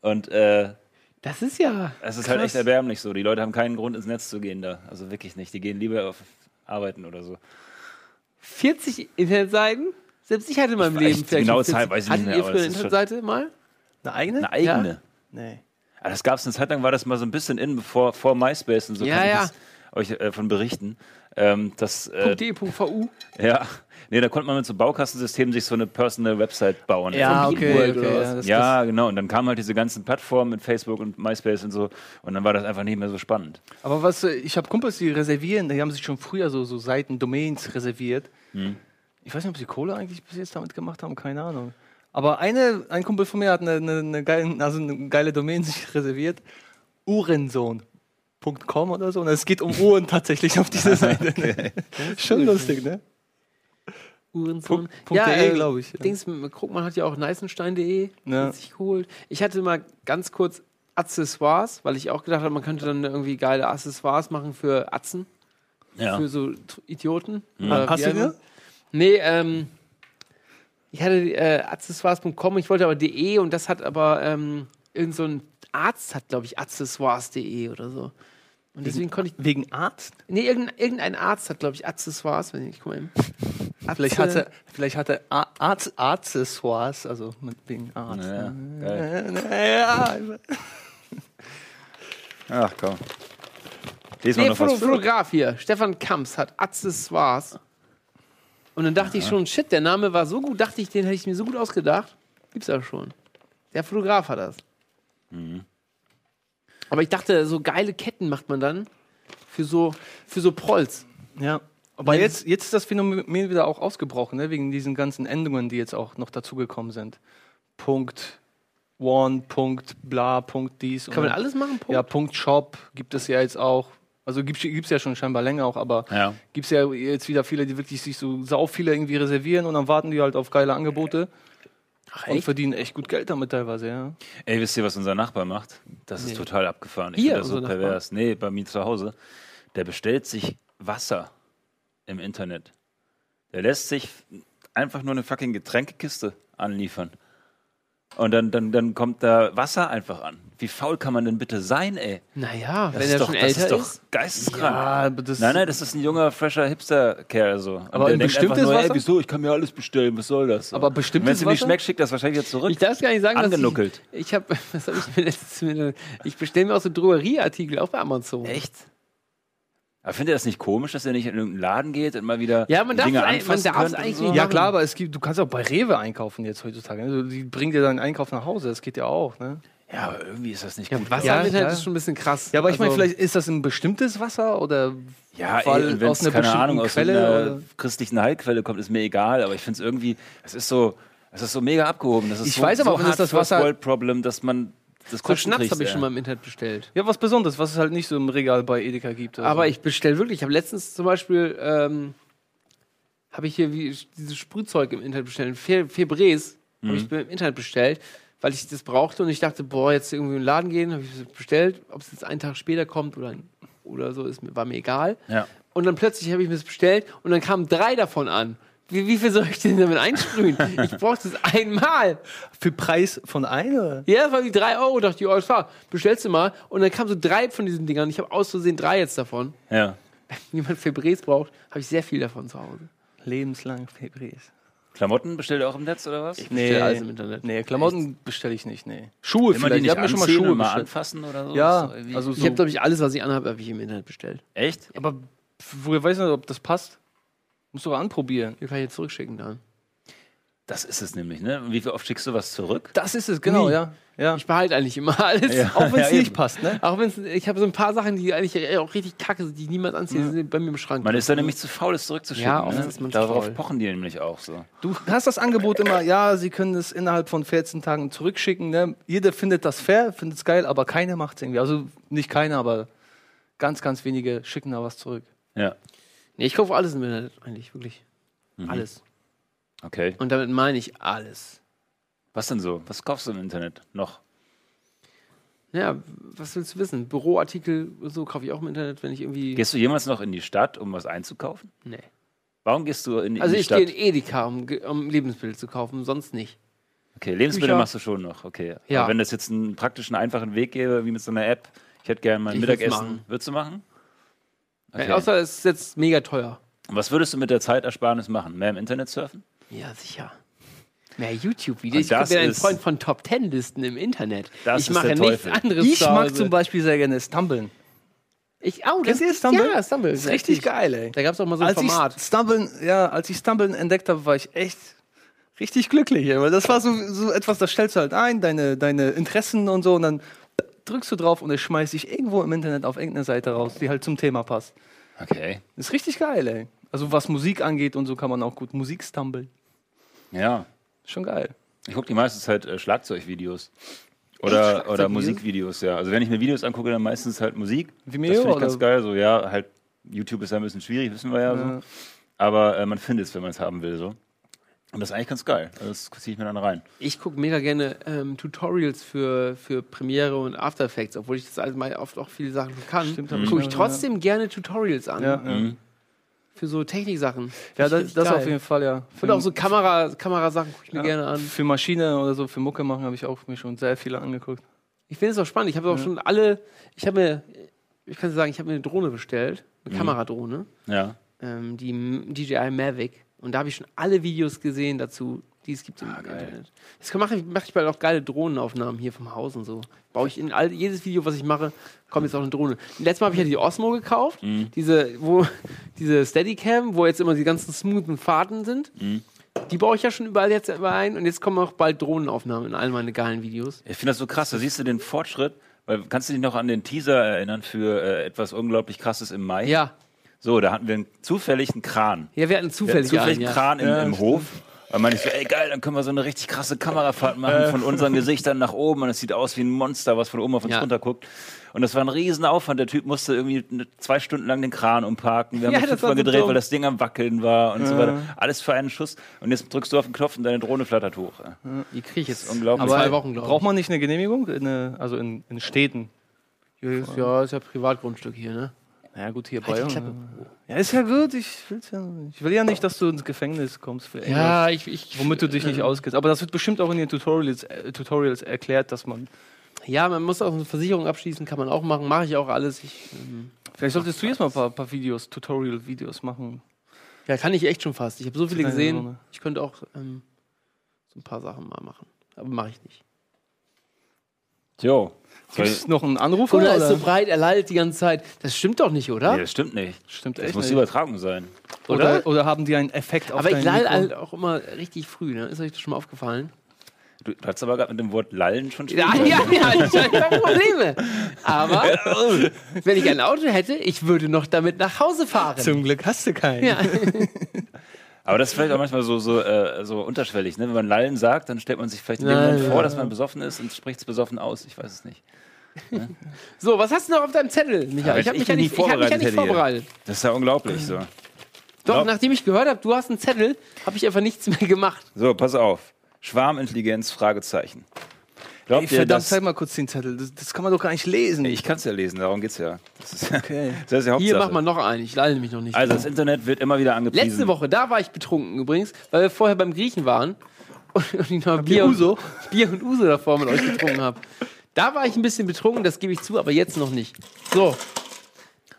Und äh, Das ist ja. es ist halt krass. echt erbärmlich so. Die Leute haben keinen Grund, ins Netz zu gehen da. Also wirklich nicht. Die gehen lieber auf Arbeiten oder so. 40 Internetseiten? Selbst ich hatte in meinem Ich- Leben vielleicht 40. Zahl weiß ich nicht Hattet mehr, ihr aber früher eine Internetseite mal? Eine eigene? Eine eigene. Ja. Nee. Ah, das gab es eine Zeit lang, war das mal so ein bisschen in, bevor vor MySpace und so Ja, kann ich ja. das euch äh, von berichten. Ähm, das, äh, .de.vu. ja, nee, da konnte man mit so Baukastensystemen sich so eine Personal Website bauen. Ja, Von okay, okay, oder ja, das- ja, genau. Und dann kamen halt diese ganzen Plattformen mit Facebook und MySpace und so. Und dann war das einfach nicht mehr so spannend. Aber was, äh, ich habe Kumpels, die reservieren, die haben sich schon früher so, so Seiten, Domains reserviert. Hm. Ich weiß nicht, ob sie Kohle eigentlich bis jetzt damit gemacht haben, keine Ahnung. Aber eine, ein Kumpel von mir hat eine, eine, eine, geile, also eine geile Domain sich reserviert. Uhrensohn.com oder so. Und es geht um Uhren tatsächlich auf dieser Seite. Ne? Schon lustig, ne? Uhrensohn. Punkt- Punkt de, glaub ich, ja. Dings, Krugmann hat ja auch neißenstein.de Ja. sich geholt. Ich hatte mal ganz kurz Accessoires, weil ich auch gedacht habe, man könnte dann irgendwie geile Accessoires machen für Atzen. Ja. Für so Idioten. Mhm. Oder Hast du immer. Nee, ähm, ich hatte äh, accessoires.com, ich wollte aber de und das hat aber ähm, irgend so ein Arzt hat, glaube ich, accessoires.de oder so. Und deswegen konnte ich. Wegen Arzt? Nee, irgendein, irgendein Arzt hat, glaube ich, Accessoires, wenn ich guck mal eben. Vielleicht hat er, vielleicht hat er A- Arz- Accessoires, also mit wegen Arzt. Ja, geil. geil. Ja, Ach komm. Lies mal Nee, noch Foto, was vor. Fotograf hier. Stefan Kamps hat Accessoires. Und dann dachte ich schon, shit, der Name war so gut, dachte ich, den hätte ich mir so gut ausgedacht. Gibt's ja schon. Der Fotograf hat das. Mhm. Aber ich dachte, so geile Ketten macht man dann für so, für so Prolls. Ja. Aber jetzt, jetzt ist das Phänomen wieder auch ausgebrochen, ne? wegen diesen ganzen Endungen, die jetzt auch noch dazugekommen sind. Punkt One, Punkt bla, Punkt dies. und Kann man alles machen? Punkt? Ja, Punkt Shop gibt es ja jetzt auch. Also gibt es ja schon scheinbar länger auch, aber Ja. gibt es ja jetzt wieder viele, die wirklich sich so sau viele irgendwie reservieren und dann warten die halt auf geile Angebote. und echt? verdienen echt gut Geld damit teilweise, ja. Ey, wisst ihr, was unser Nachbar macht? Das Nee. ist total abgefahren. Ich Hier, finde das so unser Nachbar? pervers. Nee, bei mir zu Hause. Der bestellt sich Wasser im Internet. Der lässt sich einfach nur eine fucking Getränkekiste anliefern. Und dann, dann, dann kommt da Wasser einfach an. Wie faul kann man denn bitte sein, ey? Naja, Das wenn ist er doch, schon das älter ist doch ist. geisteskrank. Ja, das- nein, nein, das ist ein junger, fresher Hipster-Kerl so. Und Aber der ein bestimmtes einfach nur, Wasser? Ey, wieso? Ich kann mir alles bestellen. Was soll das? Aber Wenn bestimmtes es ihm nicht schmeckt, schickt das wahrscheinlich wieder zurück. Ich darf gar nicht sagen, Angenuckelt. dass ich, ich habe, was habe ich mir ich bestelle mir auch so Drogerieartikel bei Amazon. Echt? Aber findet ihr das nicht komisch, dass er nicht in irgendeinen Laden geht und mal wieder Ja, man darf Dinge ein- anfassen man darf eigentlich so? nicht Ja klar, aber es gibt, du kannst auch bei Rewe einkaufen jetzt heutzutage. Ne? Die bringen dir deinen Einkauf nach Hause, das geht ja auch. Ne? Ja, aber irgendwie ist das nicht Ja, gut. Wasser Ja, Internet ja. ist schon ein bisschen krass. Ja, aber ich meine, Also- vielleicht ist das ein bestimmtes Wasser oder Ja, weil ey, und wenn aus es, einer keine bestimmten Ahnung, aus Quelle einer oder? christlichen Heilquelle kommt, ist mir egal, aber ich finde es irgendwie, es ist so, es ist so mega abgehoben. Das ist Ich so, weiß aber so das Wasser- World Problem, dass man das so Schnaps habe ich schon mal im Internet bestellt. Ja, was Besonderes, was es halt nicht so im Regal bei Edeka gibt. oder Aber ich bestelle wirklich. Ich habe letztens zum Beispiel ähm, habe ich hier wie, dieses Sprühzeug im Internet bestellt. Fe Febreze habe ich im Internet bestellt, weil ich das brauchte und ich dachte, boah, jetzt irgendwie in den Laden gehen, habe ich es bestellt. Ob es jetzt einen Tag später kommt oder, oder so, ist, war mir egal. Ja. Und dann plötzlich habe ich mir das bestellt und dann kamen drei davon an. Wie, wie viel soll ich denn damit einsprühen? ich brauchte es einmal. Für Preis von einer? Ja, das war wie drei Euro. Dachte ich, oh, das war, bestellst du mal. Und dann kamen so drei von diesen Dingern. Ich habe aus Versehen drei jetzt davon. Ja. Wenn jemand Febreze braucht, habe ich sehr viel davon zu Hause. Lebenslang Febreze. Klamotten bestellt ihr auch im Netz oder was? bestell alles im Internet. Nee, Klamotten bestelle ich nicht, nee. Schuhe man vielleicht, ich habe mir schon mal Schuhe mal anfassen oder so? Ja, also so. Ich habe, glaube ich, alles, was ich anhabe, habe ich im Internet bestellt. Echt? aber woher weiß man, ob das passt? Musst du aber anprobieren. Wie kann ich jetzt zurückschicken dann? Das ist es nämlich, ne? Und wie viel oft schickst du was zurück? Das ist es, genau, Nie. ja. ja. Ich behalte eigentlich immer alles. Ja. Auch wenn es Ja, nicht eben. passt, ne? Auch wenn ich habe so ein paar Sachen, die eigentlich auch richtig kacke sind, die ich niemals anziehe, die sind bei mir im Schrank. Man ist da nämlich zu faul, es zurückzuschicken. Ja, oft ne? ist man zu Darauf faul. pochen die nämlich auch so. Du hast das Angebot immer, ja, sie können es innerhalb von 14 Tagen zurückschicken. Ne? Jeder findet das fair, findet es geil, aber keiner macht es irgendwie. Also nicht keiner, aber ganz, ganz wenige schicken da was zurück. Ja. Nee, ich kaufe alles im Internet, eigentlich, wirklich. Mhm. Alles. Okay. Und damit meine ich alles. Was denn so? Was kaufst du im Internet noch? Ja, was willst du wissen? Büroartikel, so kaufe ich auch im Internet, wenn ich irgendwie. Gehst du jemals noch in die Stadt, um was einzukaufen? Nee. Warum gehst du in, in Also die ich Stadt? gehe in Edeka, um, um Lebensmittel zu kaufen, sonst nicht. Okay, Lebensmittel Bücher. machst du schon noch, okay. Ja. Aber wenn es jetzt einen praktischen, einfachen Weg gäbe, wie mit so einer App, ich hätte gerne mein Ich Mittagessen, würdest du machen? Äh, Außer es ist jetzt mega teuer. Und was würdest du mit der Zeitersparnis machen? Mehr im Internet surfen? Ja, sicher. Mehr YouTube-Videos. Ich das bin ein ist- Freund von Top Ten Listen im Internet. Das ich ist mache der nichts anderes. Ich zu mag zum Beispiel sehr gerne Stumblen. Ich, oh, Kennst du Stumble? Ja, Stumble. Das ist richtig geil, ey. Da gab es auch mal so ein als Format. Ich Stumblen, ja, als ich Stumblen entdeckt habe, war ich echt richtig glücklich. ey, Weil das war so, so etwas, das stellst du halt ein, deine, deine Interessen und so, und dann drückst du drauf und es schmeißt dich irgendwo im Internet auf irgendeine Seite raus, die halt zum Thema passt. Okay. Ist richtig geil, ey. Also was Musik angeht und so kann man auch gut Musik stumbeln. Ja. Schon geil. Ich gucke die meiste Zeit äh, Schlagzeugvideos. Oder, oder Musikvideos, ja. Also wenn ich mir Videos angucke, dann meistens halt Musik. Vimeo das finde ich ganz geil. So, ja, halt, YouTube ist ja ein bisschen schwierig, wissen wir ja, Ja. so. Aber äh, man findet es, wenn man es haben will, so. Und das ist eigentlich ganz geil. Also das ziehe ich mir dann rein. Ich gucke mega gerne ähm, Tutorials für, für Premiere und After Effects, obwohl ich das allgemein oft auch viele Sachen kann. Stimmt, Mhm. ich Gucke ich ja, trotzdem gerne Tutorials an. Ja, ja. Mhm. Für so Techniksachen. Ja, das, das auf jeden Fall, ja. Und auch so Kamera, Kamerasachen gucke ich mir ja, gerne an. Für Maschine oder so, für Mucke machen, habe ich auch mir schon sehr viele angeguckt. Ich finde es auch spannend. Ich habe auch Ja. schon alle, ich habe mir, ich kann dir sagen, ich habe mir eine Drohne bestellt, eine Mhm. Kameradrohne, Ja. ähm, die DJI Mavic. Und da habe ich schon alle Videos gesehen dazu, die es gibt im Internet. Jetzt mache ich, mach ich bald auch geile Drohnenaufnahmen hier vom Haus und so. Baue ich in all, jedes Video, was ich mache, kommt jetzt auch eine Drohne. Letztes Mal habe ich ja die Osmo gekauft, diese, wo, diese Steadicam, wo jetzt immer die ganzen smoothen Fahrten sind. Die baue ich ja schon überall jetzt ein und jetzt kommen auch bald Drohnenaufnahmen in all meine geilen Videos. Ich finde das so krass, da siehst du den Fortschritt. Weil, kannst du dich noch an den Teaser erinnern für äh, etwas unglaublich krasses im Mai? Ja. So, da hatten wir einen zufälligen Kran. Ja, wir hatten zufällig wir hatten zufällig einen, ja. Kran im, Ja, im stimmt. Hof. Da meine ich so, ey geil, dann können wir so eine richtig krasse Kamerafahrt machen Äh. von unseren Gesichtern nach oben und es sieht aus wie ein Monster, was von oben auf uns Ja. runter guckt. Und das war ein riesen Aufwand. Der Typ musste irgendwie zwei Stunden lang den Kran umparken. Wir haben Ja, ja, das fünfmal so gedreht, dumm. weil das Ding am Wackeln war und so Ja. weiter. Alles für einen Schuss. Und jetzt drückst du auf den Knopf und deine Drohne flattert hoch. Die kriege ich jetzt unglaublich. Aber braucht man nicht eine Genehmigung? In eine, also in, in Städten? Ja, ja, ist ja Privatgrundstück hier, ne? Ja, gut, hier Halt bei uns. Klappe. Ja, ist ja gut. Ich, will's ja, ich will ja nicht, dass du ins Gefängnis kommst für Ja, ich- ich- womit du dich nicht äh, auskennst. Aber das wird bestimmt auch in den Tutorials, äh, Tutorials erklärt, dass man. Ja, man muss auch eine Versicherung abschließen, kann man auch machen. Mache ich auch alles. Ich, ähm, Vielleicht solltest du jetzt mal ein paar, paar Videos, Tutorial-Videos machen. ja, kann ich echt schon fast. Ich habe so viele gesehen. Drohne. Ich könnte auch ähm, so ein paar Sachen mal machen. Aber mache ich nicht. Jo. Gibt's noch einen Anrufer? Oder ist oder? so breit, er leidet die ganze Zeit. Das stimmt doch nicht, oder? Nee, das stimmt nicht. Stimmt Das echt muss nicht. Übertragung sein. Oder, oder haben die einen Effekt auf Aber ich Mikro? halt auch immer richtig früh, ne? Ist euch das schon mal aufgefallen? Du, du hast aber gerade mit dem Wort lallen schon Ja, Schwierigkeiten. ja, ja, ich habe Probleme. Aber wenn ich ein Auto hätte, ich würde noch damit nach Hause fahren. Zum Glück hast du keinen. Ja. Aber das ist vielleicht auch manchmal so, so, äh, so unterschwellig. Ne? Wenn man Lallen sagt, dann stellt man sich vielleicht in dem Moment vor, dass man besoffen ist und spricht es besoffen aus. Ich weiß es nicht. So, was hast du noch auf deinem Zettel, Micha? Aber ich habe mich, ja nicht, ich hab mich ja nicht vorbereitet. Das ist ja unglaublich so. Doch, Glaub- nachdem ich gehört habe, du hast einen Zettel, habe ich einfach nichts mehr gemacht. So, pass auf. Schwarmintelligenz, Fragezeichen. Glaubt Ey, ihr, verdammt, dass... zeig mal kurz den Zettel. Das, das kann man doch gar nicht lesen. Ich kann es ja lesen, darum geht's ja. Das ist, Okay. das ist ja Hier Hauptsache. mach mal noch einen, ich leide mich noch nicht. Also das Internet wird immer wieder angepriesen. Letzte Woche, da war ich betrunken übrigens, weil wir vorher beim Griechen waren und, und ich noch Bier und, Uso? Bier und Uso davor mit euch getrunken habe. Da war ich ein bisschen betrunken, das gebe ich zu, aber jetzt noch nicht. So.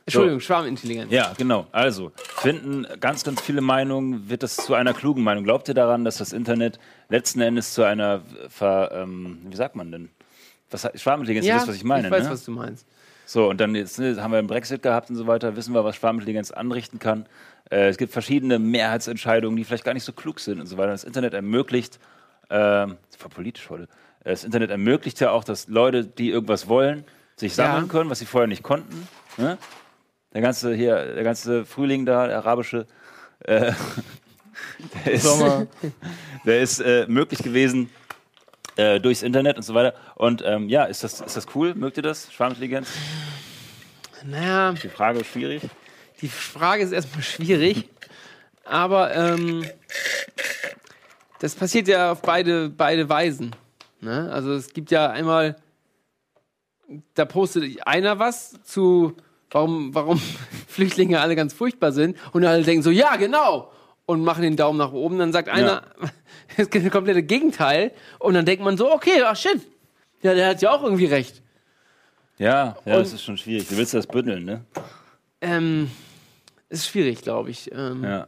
Entschuldigung, Schwarmintelligenz. Ja, genau. Also, finden ganz, ganz viele Meinungen, wird das zu einer klugen Meinung. Glaubt ihr daran, dass das Internet letzten Endes zu einer, ver, ähm, wie sagt man denn? Was, Schwarmintelligenz, Ja, ihr wisst, was ich meine, ich weiß, ne? was du meinst. So, und dann jetzt, ne, haben wir einen Brexit gehabt und so weiter, wissen wir, was Schwarmintelligenz anrichten kann. Äh, es gibt verschiedene Mehrheitsentscheidungen, die vielleicht gar nicht so klug sind und so weiter. Das Internet ermöglicht, ähm, das war politisch heute, Äh, das Internet ermöglicht ja auch, dass Leute, die irgendwas wollen, sich sammeln Ja. können, was sie vorher nicht konnten. Ne? Der ganze hier, der ganze Frühling da, der arabische, äh, der ist, Sommer. der ist äh, möglich gewesen äh, durchs Internet und so weiter. Und ähm, ja, ist das, ist das cool? Mögt ihr das? Schwarmintelligenz? Naja, Die Frage ist schwierig. die Frage ist erstmal schwierig, aber ähm, das passiert ja auf beide, beide Weisen. Ne? Also es gibt ja einmal, da postet einer was zu, warum, warum Flüchtlinge alle ganz furchtbar sind und alle denken so, ja, genau, und machen den Daumen nach oben. Dann sagt einer das komplette Gegenteil und dann denkt man so, okay, ach shit, ja, der hat ja auch irgendwie recht. Ja, ja, Und- das ist schon schwierig. Du willst das bündeln, ne? Ähm, ist schwierig, glaube ich. Ähm, Ja.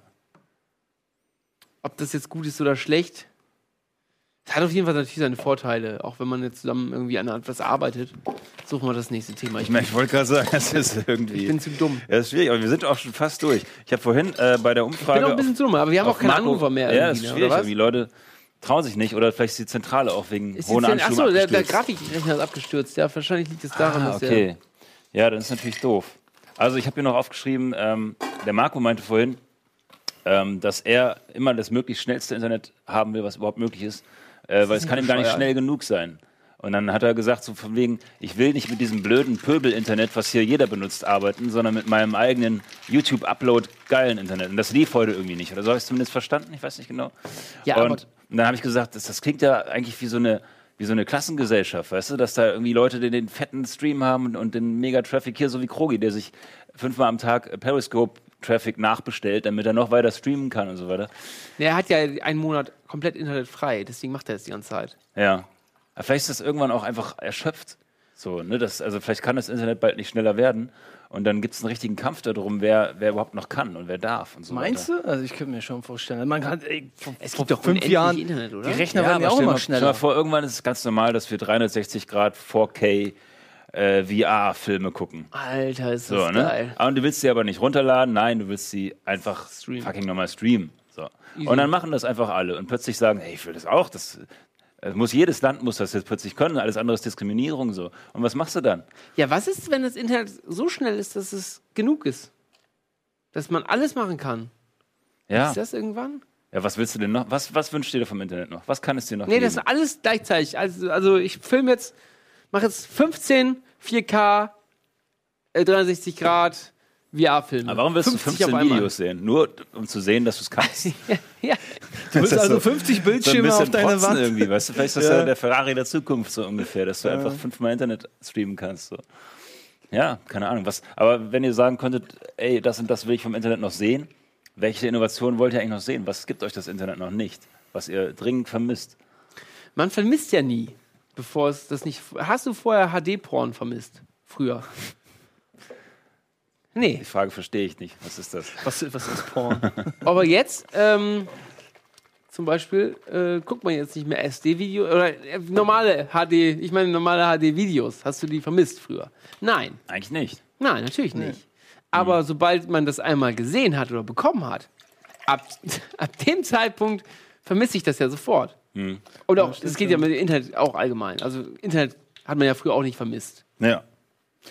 Ob das jetzt gut ist oder schlecht. Es hat auf jeden Fall natürlich seine Vorteile, auch wenn man jetzt zusammen irgendwie an etwas arbeitet. Suchen wir das nächste Thema. Ich, mein, ich wollte gerade sagen, das ist irgendwie. Ich bin zu dumm. Ja, das ist schwierig, aber wir sind auch schon fast durch. Ich habe vorhin äh, bei der Umfrage. bin auch ein bisschen auf- zu dumm, aber wir haben auch keine Marco- Anrufer mehr Ja, das ist ne, schwierig. Irgendwie Leute trauen sich nicht oder vielleicht ist die Zentrale auch wegen Ist hohen Anschluss. achso, der, der Grafikrechner ist abgestürzt. Ja, wahrscheinlich liegt es daran, Ah, dass okay. Ja, das ist natürlich doof. Also ich habe hier noch aufgeschrieben, ähm, der Marco meinte vorhin, ähm, dass er immer das möglichst schnellste Internet haben will, was überhaupt möglich ist, äh, weil es kann ihm gar nicht schnell genug sein. Und dann hat er gesagt, so von wegen, ich will nicht mit diesem blöden Pöbel-Internet, was hier jeder benutzt, arbeiten, sondern mit meinem eigenen YouTube-Upload geilen Internet. Und das lief heute irgendwie nicht. Oder so habe ich es zumindest verstanden, ich weiß nicht genau. Ja, und, und dann habe ich gesagt, das, das klingt ja eigentlich wie so eine wie so eine Klassengesellschaft, weißt du, dass da irgendwie Leute den, den fetten Stream haben und, und den Mega-Traffic hier, so wie Krogi, der sich fünfmal am Tag Periscope-Traffic nachbestellt, damit er noch weiter streamen kann und so weiter. Der hat ja einen Monat komplett Internet frei, deswegen macht er es die ganze Zeit. Ja. Aber vielleicht ist das irgendwann auch einfach erschöpft. So, ne, das, also vielleicht kann das Internet bald nicht schneller werden. Und dann gibt es einen richtigen Kampf darum, wer, wer überhaupt noch kann und wer darf und so Meinst weiter. du? Also ich könnte mir schon vorstellen. Man kann, ey, vor, Es vor gibt doch fünf Jahren, Internet, oder? die Rechner Ja, werden ja auch immer schneller. mal vor, irgendwann ist es ganz normal, dass wir 360 Grad 4K äh, VR-Filme gucken. Alter, ist So, das ne? geil. Und du willst sie aber nicht runterladen, nein, du willst sie einfach fucking nochmal streamen. So. Easy. Und dann machen das einfach alle und plötzlich sagen, hey, ich will das auch. Das, das muss jedes Land muss das jetzt plötzlich können, alles andere ist Diskriminierung so. Und was machst du dann? Ja, was ist, wenn das Internet so schnell ist, dass es genug ist? Dass man alles machen kann. Ja. Ist das irgendwann? Ja, was willst du denn noch? Was, was wünschst du dir vom Internet noch? Was kann es dir noch Nee, geben? das ist alles gleichzeitig. Also, also ich filme jetzt, mache jetzt 15 4K, äh, 63 Grad VR-Filme. Aber warum willst du 50 auf 15 einmal. Videos sehen? Nur um zu sehen, dass du es kannst. ja. Du willst also 50 Bildschirme so auf deine Wand. Irgendwie, weißt du? Vielleicht ist das Ja. ja der Ferrari der Zukunft so ungefähr, dass du Ja. einfach fünfmal Internet streamen kannst. So. Ja, keine Ahnung. Was, aber wenn ihr sagen könntet, ey, das und das will ich vom Internet noch sehen, welche Innovationen wollt ihr eigentlich noch sehen? Was gibt euch das Internet noch nicht, was ihr dringend vermisst? Man vermisst ja nie, bevor es das nicht. Hast du vorher HD-Porn vermisst? Früher? Nee. Die Frage verstehe ich nicht. Was ist das? Was, was ist Porn? Aber jetzt, ähm, zum Beispiel, äh, guckt man jetzt nicht mehr SD-Video oder äh, normale HD, ich meine normale HD-Videos. Hast du die vermisst früher? Nein. Eigentlich nicht. Nein, natürlich nicht. Aber sobald man das einmal gesehen hat oder bekommen hat, ab, ab dem Zeitpunkt vermisse ich das ja sofort. Hm. Oder auch, es geht ja mit dem Internet auch allgemein. Also Internet hat man ja früher auch nicht vermisst. Ja.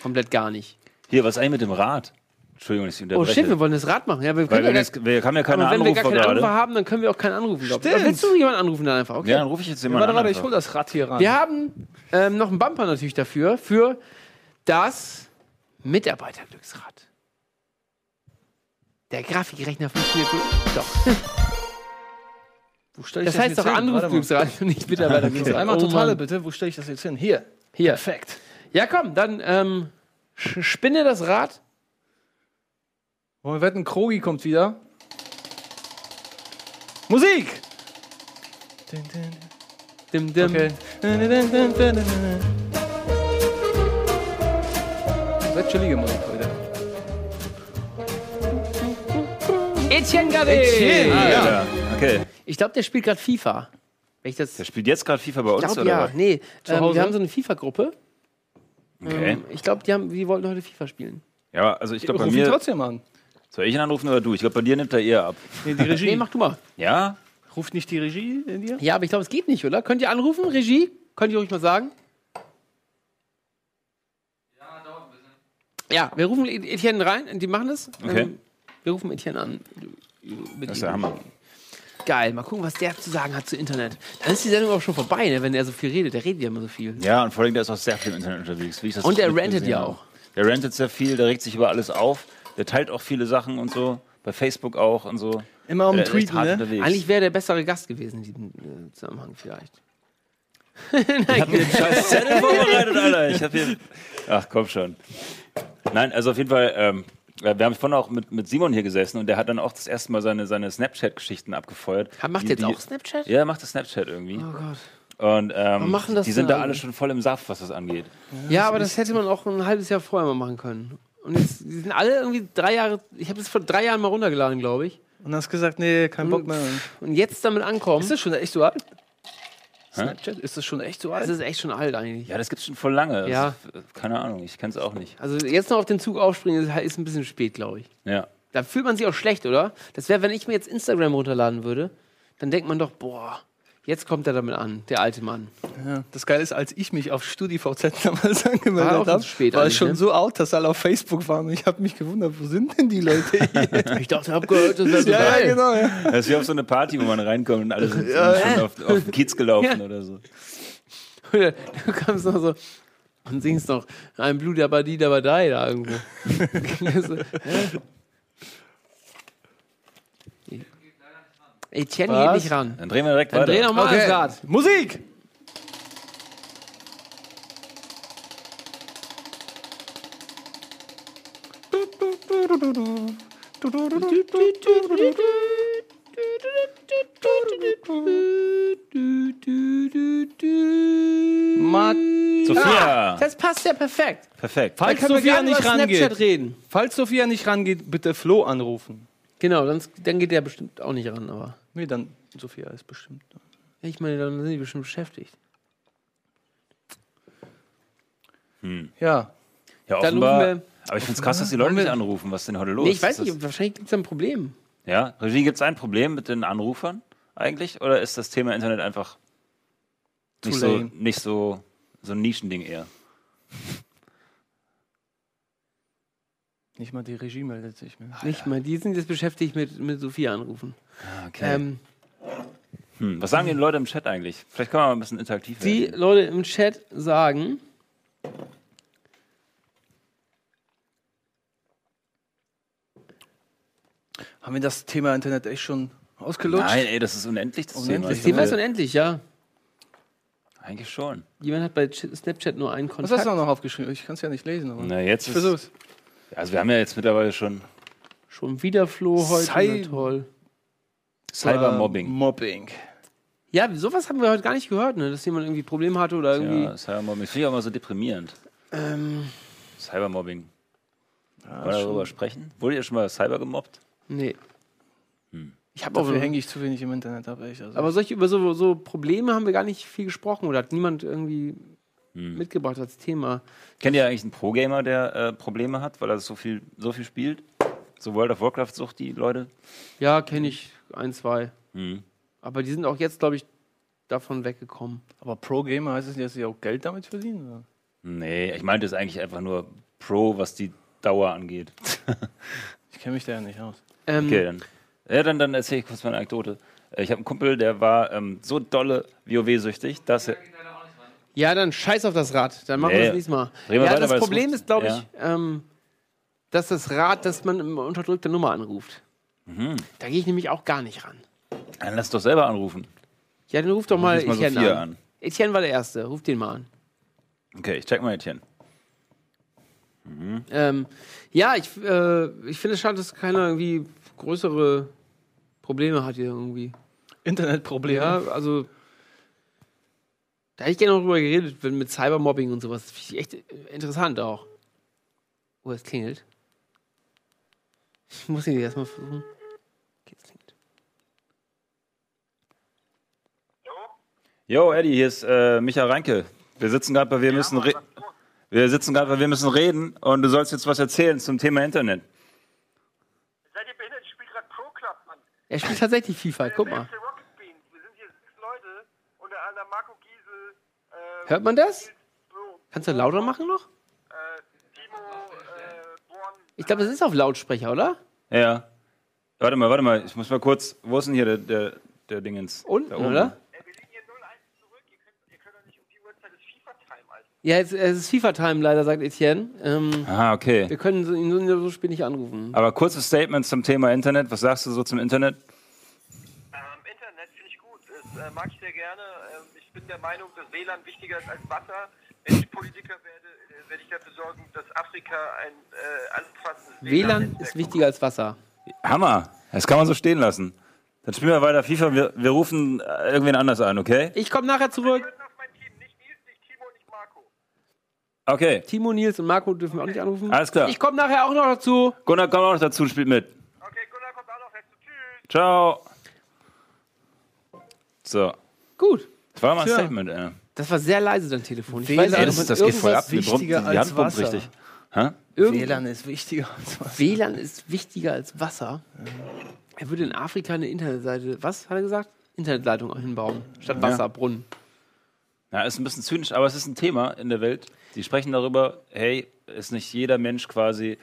Komplett gar nicht. Hier, was ist eigentlich mit dem Rad? Entschuldigung, dass ich Oh unterbreche. shit, wir wollen das Rad machen. Ja, wir, Weil ja jetzt, wir haben ja keine aber wenn wir gar Anrufer keine gerade. Anrufer haben, dann können wir auch keinen anrufen. Stimmt. Willst du jemanden anrufen dann einfach? Okay. Ja, dann rufe ich jetzt jemanden Warte, an. warte, ich einfach. hol das Rad hier ran. Wir haben ähm, noch einen Bumper natürlich dafür, für das Mitarbeiterglücksrad. Der Grafikrechner funktioniert gut. Doch. Wo stell ich Das heißt jetzt doch hin? Und nicht Mitarbeiterglücksrad. Einmal Oh totale Mann. bitte. Wo stelle ich das jetzt hin? Hier. Hier. Perfekt. Ja, komm, dann ähm, spinne das Rad. Wollen wir wetten, Krogi kommt wieder. Musik! Dim, dim. Okay. Sehr chillige Musik heute. Etienne Gade! Etienne, Ah, ja. ja. Okay. Ich glaube, der spielt gerade FIFA. Wenn ich das Der spielt jetzt gerade FIFA bei ich uns, glaube oder ja. was? Nee, Zu ähm, wir haben so eine FIFA-Gruppe. Okay. Ähm, ich glaube, die, haben- die wollten heute FIFA spielen. Ja, also ich glaube bei Ruf ihn mir... trotzdem an. Soll ich ihn anrufen oder du? Ich glaube, bei dir nimmt er eher ab. Nee, die Regie. Nee, mach du mal. Ja? Ruft nicht die Regie in dir? Ja, aber ich glaube, es geht nicht, oder? Könnt ihr anrufen, Regie? Könnt ihr ruhig mal sagen? Ja, wir rufen Etienne rein, die machen das. Okay. Ähm, wir rufen Etienne an. Das ist der Hammer. Geil, mal gucken, was der zu sagen hat zu Internet. Dann ist die Sendung auch schon vorbei, ne, wenn er so viel redet. Der redet ja immer so viel. Ja, und vor allem, der ist auch sehr viel im Internet unterwegs. Wie ich das Und der rantet ja habe. auch. Der rantet sehr viel, der regt sich über alles auf. Der teilt auch viele Sachen und so. Bei Facebook auch und so. Immer am Der Tweeten, ne? unterwegs. Eigentlich wäre der bessere Gast gewesen in diesem äh, Zusammenhang vielleicht. Ich hab mir den scheiß Zettel vorbereitet, Alter. Ich hab hier. Ach, komm schon. Nein, also auf jeden Fall, ähm, ja, wir haben vorhin auch mit, mit Simon hier gesessen und der hat dann auch das erste Mal seine, seine Snapchat-Geschichten abgefeuert. Ha- Macht Die- jetzt die- auch Snapchat? Ja, er macht das Snapchat irgendwie. Oh Gott. Und ähm, das die sind da alle? schon voll im Saft, was das angeht. Ja, aber das hätte man auch ein halbes Jahr vorher mal machen können. Und jetzt die sind alle irgendwie drei Jahre. Ich habe das vor drei Jahren mal runtergeladen, glaube ich. Und hast gesagt, nee, kein Bock mehr. Und jetzt damit ankommen. Ist das schon echt so alt? Snapchat? Ist das schon echt so Das alt? ist echt schon alt eigentlich. Ja, das gibt's schon voll lange. Das Ja. ist- keine Ahnung, ich kenn's auch nicht. Also jetzt noch auf den Zug aufspringen, ist, ist ein bisschen spät, glaube ich. Ja. Da fühlt man sich auch schlecht, oder? Das wäre, wenn ich mir jetzt Instagram runterladen würde, dann denkt man doch, boah, jetzt kommt er damit an, der alte Mann. Ja, das Geile ist, als ich mich auf StudiVZ damals angemeldet habe, war es schon ne? so out, dass alle auf Facebook waren. Und ich habe mich gewundert, wo sind denn die Leute hier? Ich dachte, ich habe gehört, das wäre so ja, ja, genau. Ja. Das ist wie auf so eine Party, wo man reinkommt und alle sind Ja, schon auf, auf den Kiez gelaufen Ja. oder so. Oder Du kommst noch so und singst noch ein Blut aber die da irgendwo. Etienne geht Was? nicht ran. Dann drehen wir direkt Dann weiter. dreh noch mal Okay. Musik! Sophie! Sophia. Ah, das passt ja perfekt. Perfekt. Falls wir Sophia nicht rangeht, reden. falls Sophia nicht rangeht, bitte Flo anrufen. Genau, dann, dann geht der bestimmt auch nicht ran, aber. Nee, dann Sophia ist bestimmt. Ja, Ich meine, dann sind die bestimmt beschäftigt. Hm. Ja. Ja, Dann offenbar. rufen Aber ich finde es krass, dass die Leute nicht anrufen. Was ist denn heute los? Nee, ich weiß Ist nicht, wahrscheinlich gibt es ein Problem. Ja, Regie, gibt es ein Problem mit den Anrufern eigentlich? Oder ist das Thema Internet einfach nicht so, nicht so, so ein Nischending eher? Nicht mal die Regie meldet sich mehr. Nicht mal, die sind jetzt beschäftigt mit, mit Sophia anrufen. Ah, Okay. Ähm, hm. Was sagen die Leute im Chat eigentlich? Vielleicht können wir mal ein bisschen interaktiv die werden. Leute im Chat sagen, Haben wir das Thema Internet echt schon ausgelutscht? Nein, ey, das ist unendlich, das Unendlich. Thema. das Thema ist unendlich, ja. Eigentlich schon. Jemand hat bei Ch- Snapchat nur einen Was Kontakt. hast du noch aufgeschrieben? Ich kann es ja nicht lesen. Aber Na, jetzt ich ist- versuch's. Also wir haben ja jetzt mittlerweile schon Schon wieder Flo heute. Cy- toll. Cybermobbing. Mobbing. Ja, sowas haben wir heute gar nicht gehört, ne? dass jemand irgendwie Probleme hatte oder irgendwie. Ja, Cybermobbing. Finde ich auch mal so deprimierend. Ähm, Cybermobbing. Ja, Wollen wir darüber sprechen? Wurde ihr schon mal Cyber gemobbt? nee. Hm. Ich habe auch. Dafür hänge ich zu wenig im Internet ab, echt. Also Aber solche, über so, so Probleme haben wir gar nicht viel gesprochen oder hat niemand irgendwie Hm. mitgebracht als Thema. Kennt ihr eigentlich einen Pro-Gamer, der äh, Probleme hat, weil er so viel, so viel spielt? So World of Warcraft sucht die Leute? Ja, kenne ich ein, zwei. Hm. Aber die sind auch jetzt, glaube ich, davon weggekommen. Aber Pro-Gamer heißt es, dass sie auch Geld damit verdienen? Oder? Nee, ich meinte es eigentlich einfach nur Pro, was die Dauer angeht. Ich kenne mich da ja nicht aus. Ähm, Okay, dann. Ja, dann, dann erzähle ich kurz meine Anekdote. Äh, Ich habe einen Kumpel, der war ähm, so dolle WoW-süchtig, dass er. Ja, dann scheiß auf das Rad. Dann machen Nee. wir das nächstes Mal. Reden ja, weiter, das Problem ist, glaube ich, ja. ähm, dass das Rad, dass man unterdrückte Nummer anruft. Mhm. Da gehe ich nämlich auch gar nicht ran. Dann lass doch selber anrufen. Ja, dann ruf doch mal mal Etienne Sophia an. an. Etienne war der Erste. Ruf den mal an. Okay, ich check mal Etienne. Mhm. Ähm, ja, ich, äh, ich finde es schade, dass keiner irgendwie größere Probleme hat hier irgendwie. Internetprobleme. Ja, also. Da hätte ich gerne noch drüber geredet, wenn mit Cybermobbing und sowas. Das finde ich echt äh, interessant auch. Oh, es klingelt. Ich muss ihn erstmal versuchen. Okay, es klingelt. Jo, Eddie, hier ist äh, Micha Reinke. Wir sitzen gerade bei Wir müssen re- Wir sitzen gerade bei Wir müssen reden und du sollst jetzt was erzählen zum Thema Internet. Er spielt tatsächlich FIFA, guck mal. Hört man das? Kannst du lauter machen noch? Ich glaube, das ist auf Lautsprecher, oder? Ja. Warte mal, warte mal, ich muss mal kurz. Wo ist denn hier der, der, der Dingens? Unten, Da oben. oder? Ja, es, es ist FIFA-Time leider, sagt Etienne. Ähm, Ah, okay. Wir können ihn so so spät nicht anrufen. Aber kurzes Statement zum Thema Internet. Was sagst du so zum Internet? Das äh, mag ich sehr gerne. Ähm, ich bin der Meinung, dass WLAN wichtiger ist als Wasser. Wenn ich Politiker werde, äh, werde ich dafür sorgen, dass Afrika ein äh, allumfassendes WLAN ist wichtiger als Wasser. Hammer. Das kann man so stehen lassen. Dann spielen wir weiter FIFA. Wir, wir rufen äh, irgendwen anders an, okay? Ich komme nachher zurück. Okay. Timo, Nils und Marco dürfen wir auch nicht anrufen. Alles klar. Ich komme nachher auch noch dazu. Gunnar kommt auch noch dazu, spielt mit. Ciao. So. Gut. Das war mal ein Tja. Statement, ey. Das war sehr leise, dein Telefon. Ich WLAN weiß nicht, das, das geht voll ab. Die, brummt, die wichtiger als Hand Wasser. richtig. Hä? Irgend- WLAN ist wichtiger als was. WLAN ist wichtiger als Wasser. Er würde in Afrika eine Internetseite, was hat er gesagt? Internetleitung hinbauen, statt Ja. Wasserbrunnen. Ja, ist ein bisschen zynisch, aber es ist ein Thema in der Welt. Die sprechen darüber, hey, ist nicht jeder Mensch quasi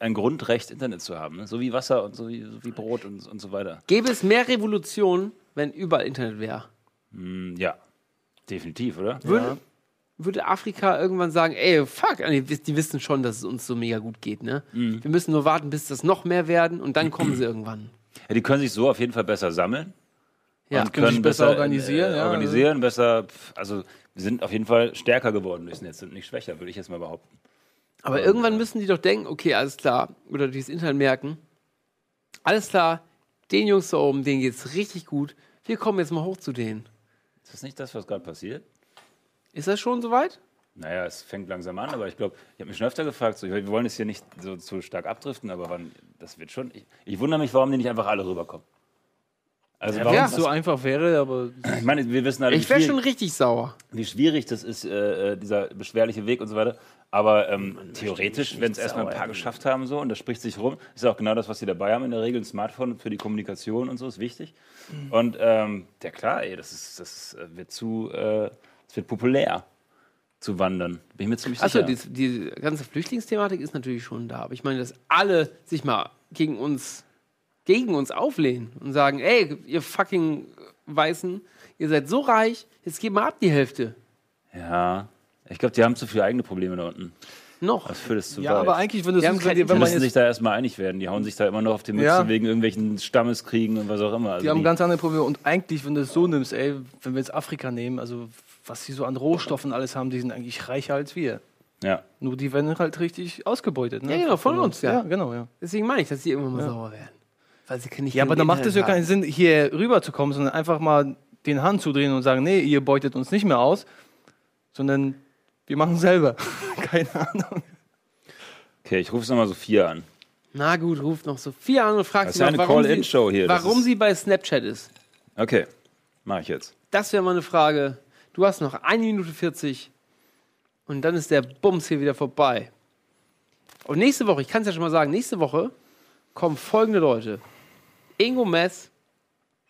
ein Grundrecht, Internet zu haben. Ne? So wie Wasser und so wie, so wie Brot und, und so weiter. Gäbe es mehr Revolution, wenn überall Internet wäre? Hm, ja, definitiv, oder? Würde, würde Afrika irgendwann sagen, ey, fuck, die, die wissen schon, dass es uns so mega gut geht, ne? Mhm. Wir müssen nur warten, bis das noch mehr werden und dann kommen sie irgendwann. Ja, die können sich so auf jeden Fall besser sammeln. Ja. und Können sich besser organisieren, äh, ja, organisieren, besser, also wir sind auf jeden Fall stärker geworden durchs Netz und nicht schwächer, würde ich jetzt mal behaupten. Aber irgendwann müssen die doch denken, okay, alles klar, oder dieses Internet merken, alles klar, den Jungs da oben, denen geht's richtig gut, wir kommen jetzt mal hoch zu denen. Ist das nicht das, was gerade passiert? Ist das schon soweit? Naja, es fängt langsam an, aber ich glaube, ich habe mich schon öfter gefragt, so, wir wollen es hier nicht so zu stark abdriften, aber wann, das wird schon. Ich, ich wundere mich, warum die nicht einfach alle rüberkommen. Also Ja, warum wenn es so einfach wäre, aber. Ich meine, wir wissen alle, Ich wäre schon richtig sauer. wie schwierig das ist, äh, äh, dieser beschwerliche Weg und so weiter. Aber ähm, theoretisch, wenn es erstmal ein paar geschafft haben so und das spricht sich rum, ist auch genau das, was sie dabei haben in der Regel. Ein Smartphone für die Kommunikation und so ist wichtig. Mhm. Und ähm, ja klar, ey, das, ist, das äh, wird zu, äh, wird populär zu wandern. Bin ich mir ziemlich Achso, sicher. die, die ganze Flüchtlingsthematik ist natürlich schon da. Aber ich meine, dass alle sich mal gegen uns, gegen uns auflehnen und sagen, ey, ihr fucking Weißen, ihr seid so reich, jetzt gebt mal ab die Hälfte. Ja, ich glaube, die haben zu viele eigene Probleme da unten. Noch. Das führt es zu Ja, weit. aber eigentlich, wenn du Die kein wenn Die man müssen sich da erstmal einig werden. Die hauen sich da immer noch auf die Mütze Ja. wegen irgendwelchen Stammeskriegen und was auch immer. Also Die haben ganz andere Probleme. Und eigentlich, wenn du es so nimmst, ey, wenn wir jetzt Afrika nehmen, also was sie so an Rohstoffen alles haben, die sind eigentlich reicher als wir. Ja. Nur die werden halt richtig ausgebeutet. Ne? Ja, genau, von uns, ja. Ja, genau, ja. Deswegen meine ich, dass die irgendwann mal Ja. sauer werden. Weil sie nicht Ja, aber dann macht es ja keinen Sinn, hier rüber zu kommen, sondern einfach mal den Hand zu drehen und sagen, nee, ihr beutet uns nicht mehr aus, sondern wir machen selber. Keine Ahnung. Okay, ich rufe es nochmal Sophia an. Na gut, ruft noch Sophia an und fragt sie ja noch, warum, sie, hier. Warum sie bei Snapchat ist. Okay, mache ich jetzt. Das wäre mal eine Frage. Du hast noch eine Minute 40 und dann ist der Bums hier wieder vorbei. Und nächste Woche, ich kann es ja schon mal sagen, nächste Woche kommen folgende Leute. Ingo Mess,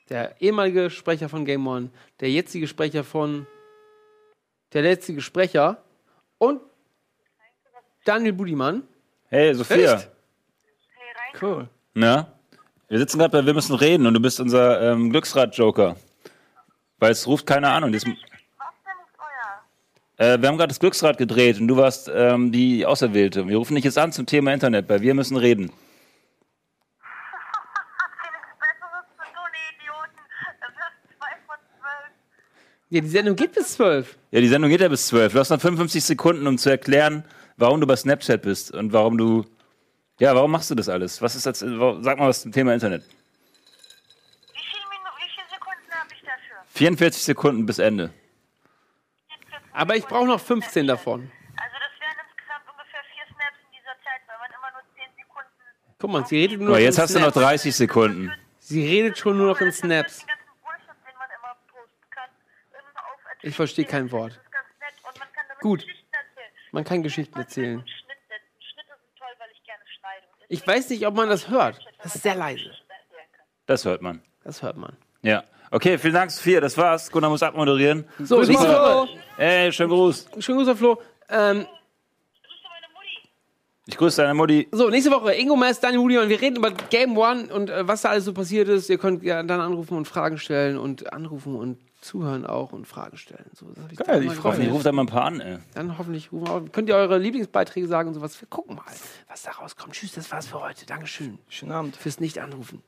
der ehemalige Sprecher von Game One, der jetzige Sprecher von der letzte Sprecher und Daniel Budimann. Hey, Sophia. Echt? Cool. Na? Wir sitzen gerade bei Wir müssen reden und du bist unser ähm, Glücksrad-Joker. Weil es ruft keine an und jetzt. Äh, wir haben gerade das Glücksrad gedreht und du warst ähm, die Auserwählte. Wir rufen dich jetzt an zum Thema Internet, weil wir müssen reden. Ja, die Sendung geht bis 12. Ja, die Sendung geht ja bis 12. Du hast noch 55 Sekunden, um zu erklären, warum du bei Snapchat bist und warum du. Ja, warum machst du das alles? Was ist das? Sag mal was zum Thema Internet. Wie viele Sekunden habe ich dafür? 44 Sekunden bis Ende. Aber ich brauche noch 15 davon. Guck mal, sie redet nur Aber noch jetzt in hast du noch Snaps. 30 Sekunden. Sie redet schon nur noch in Snaps. Ich verstehe kein Wort. Gut. Man kann Geschichten erzählen. Ich weiß nicht, ob man das hört. Das ist sehr leise. Das hört man. Das hört man. Ja. Okay, vielen Dank, Sophia. Das war's. Gunnar muss abmoderieren. So, Grüß. Woche. Hey, schönen Gruß. Schönen Gruß, Herr Flo. Ähm, Ich grüße deine Mutti. so, nächste Woche Ingo Mess, Daniel Moody und wir reden über Game One und äh, was da alles so passiert ist. Ihr könnt ja dann anrufen und Fragen stellen und anrufen und zuhören auch und Fragen stellen. So, ich Geil, ich mal freue mich. gefallen. Ruft da mal ein paar an, ey. Dann hoffentlich rufen wir, könnt ihr eure Lieblingsbeiträge sagen und sowas. Wir gucken mal, was da rauskommt. Tschüss, das war's für heute. Dankeschön. Schönen Abend. Fürs Nicht-Anrufen.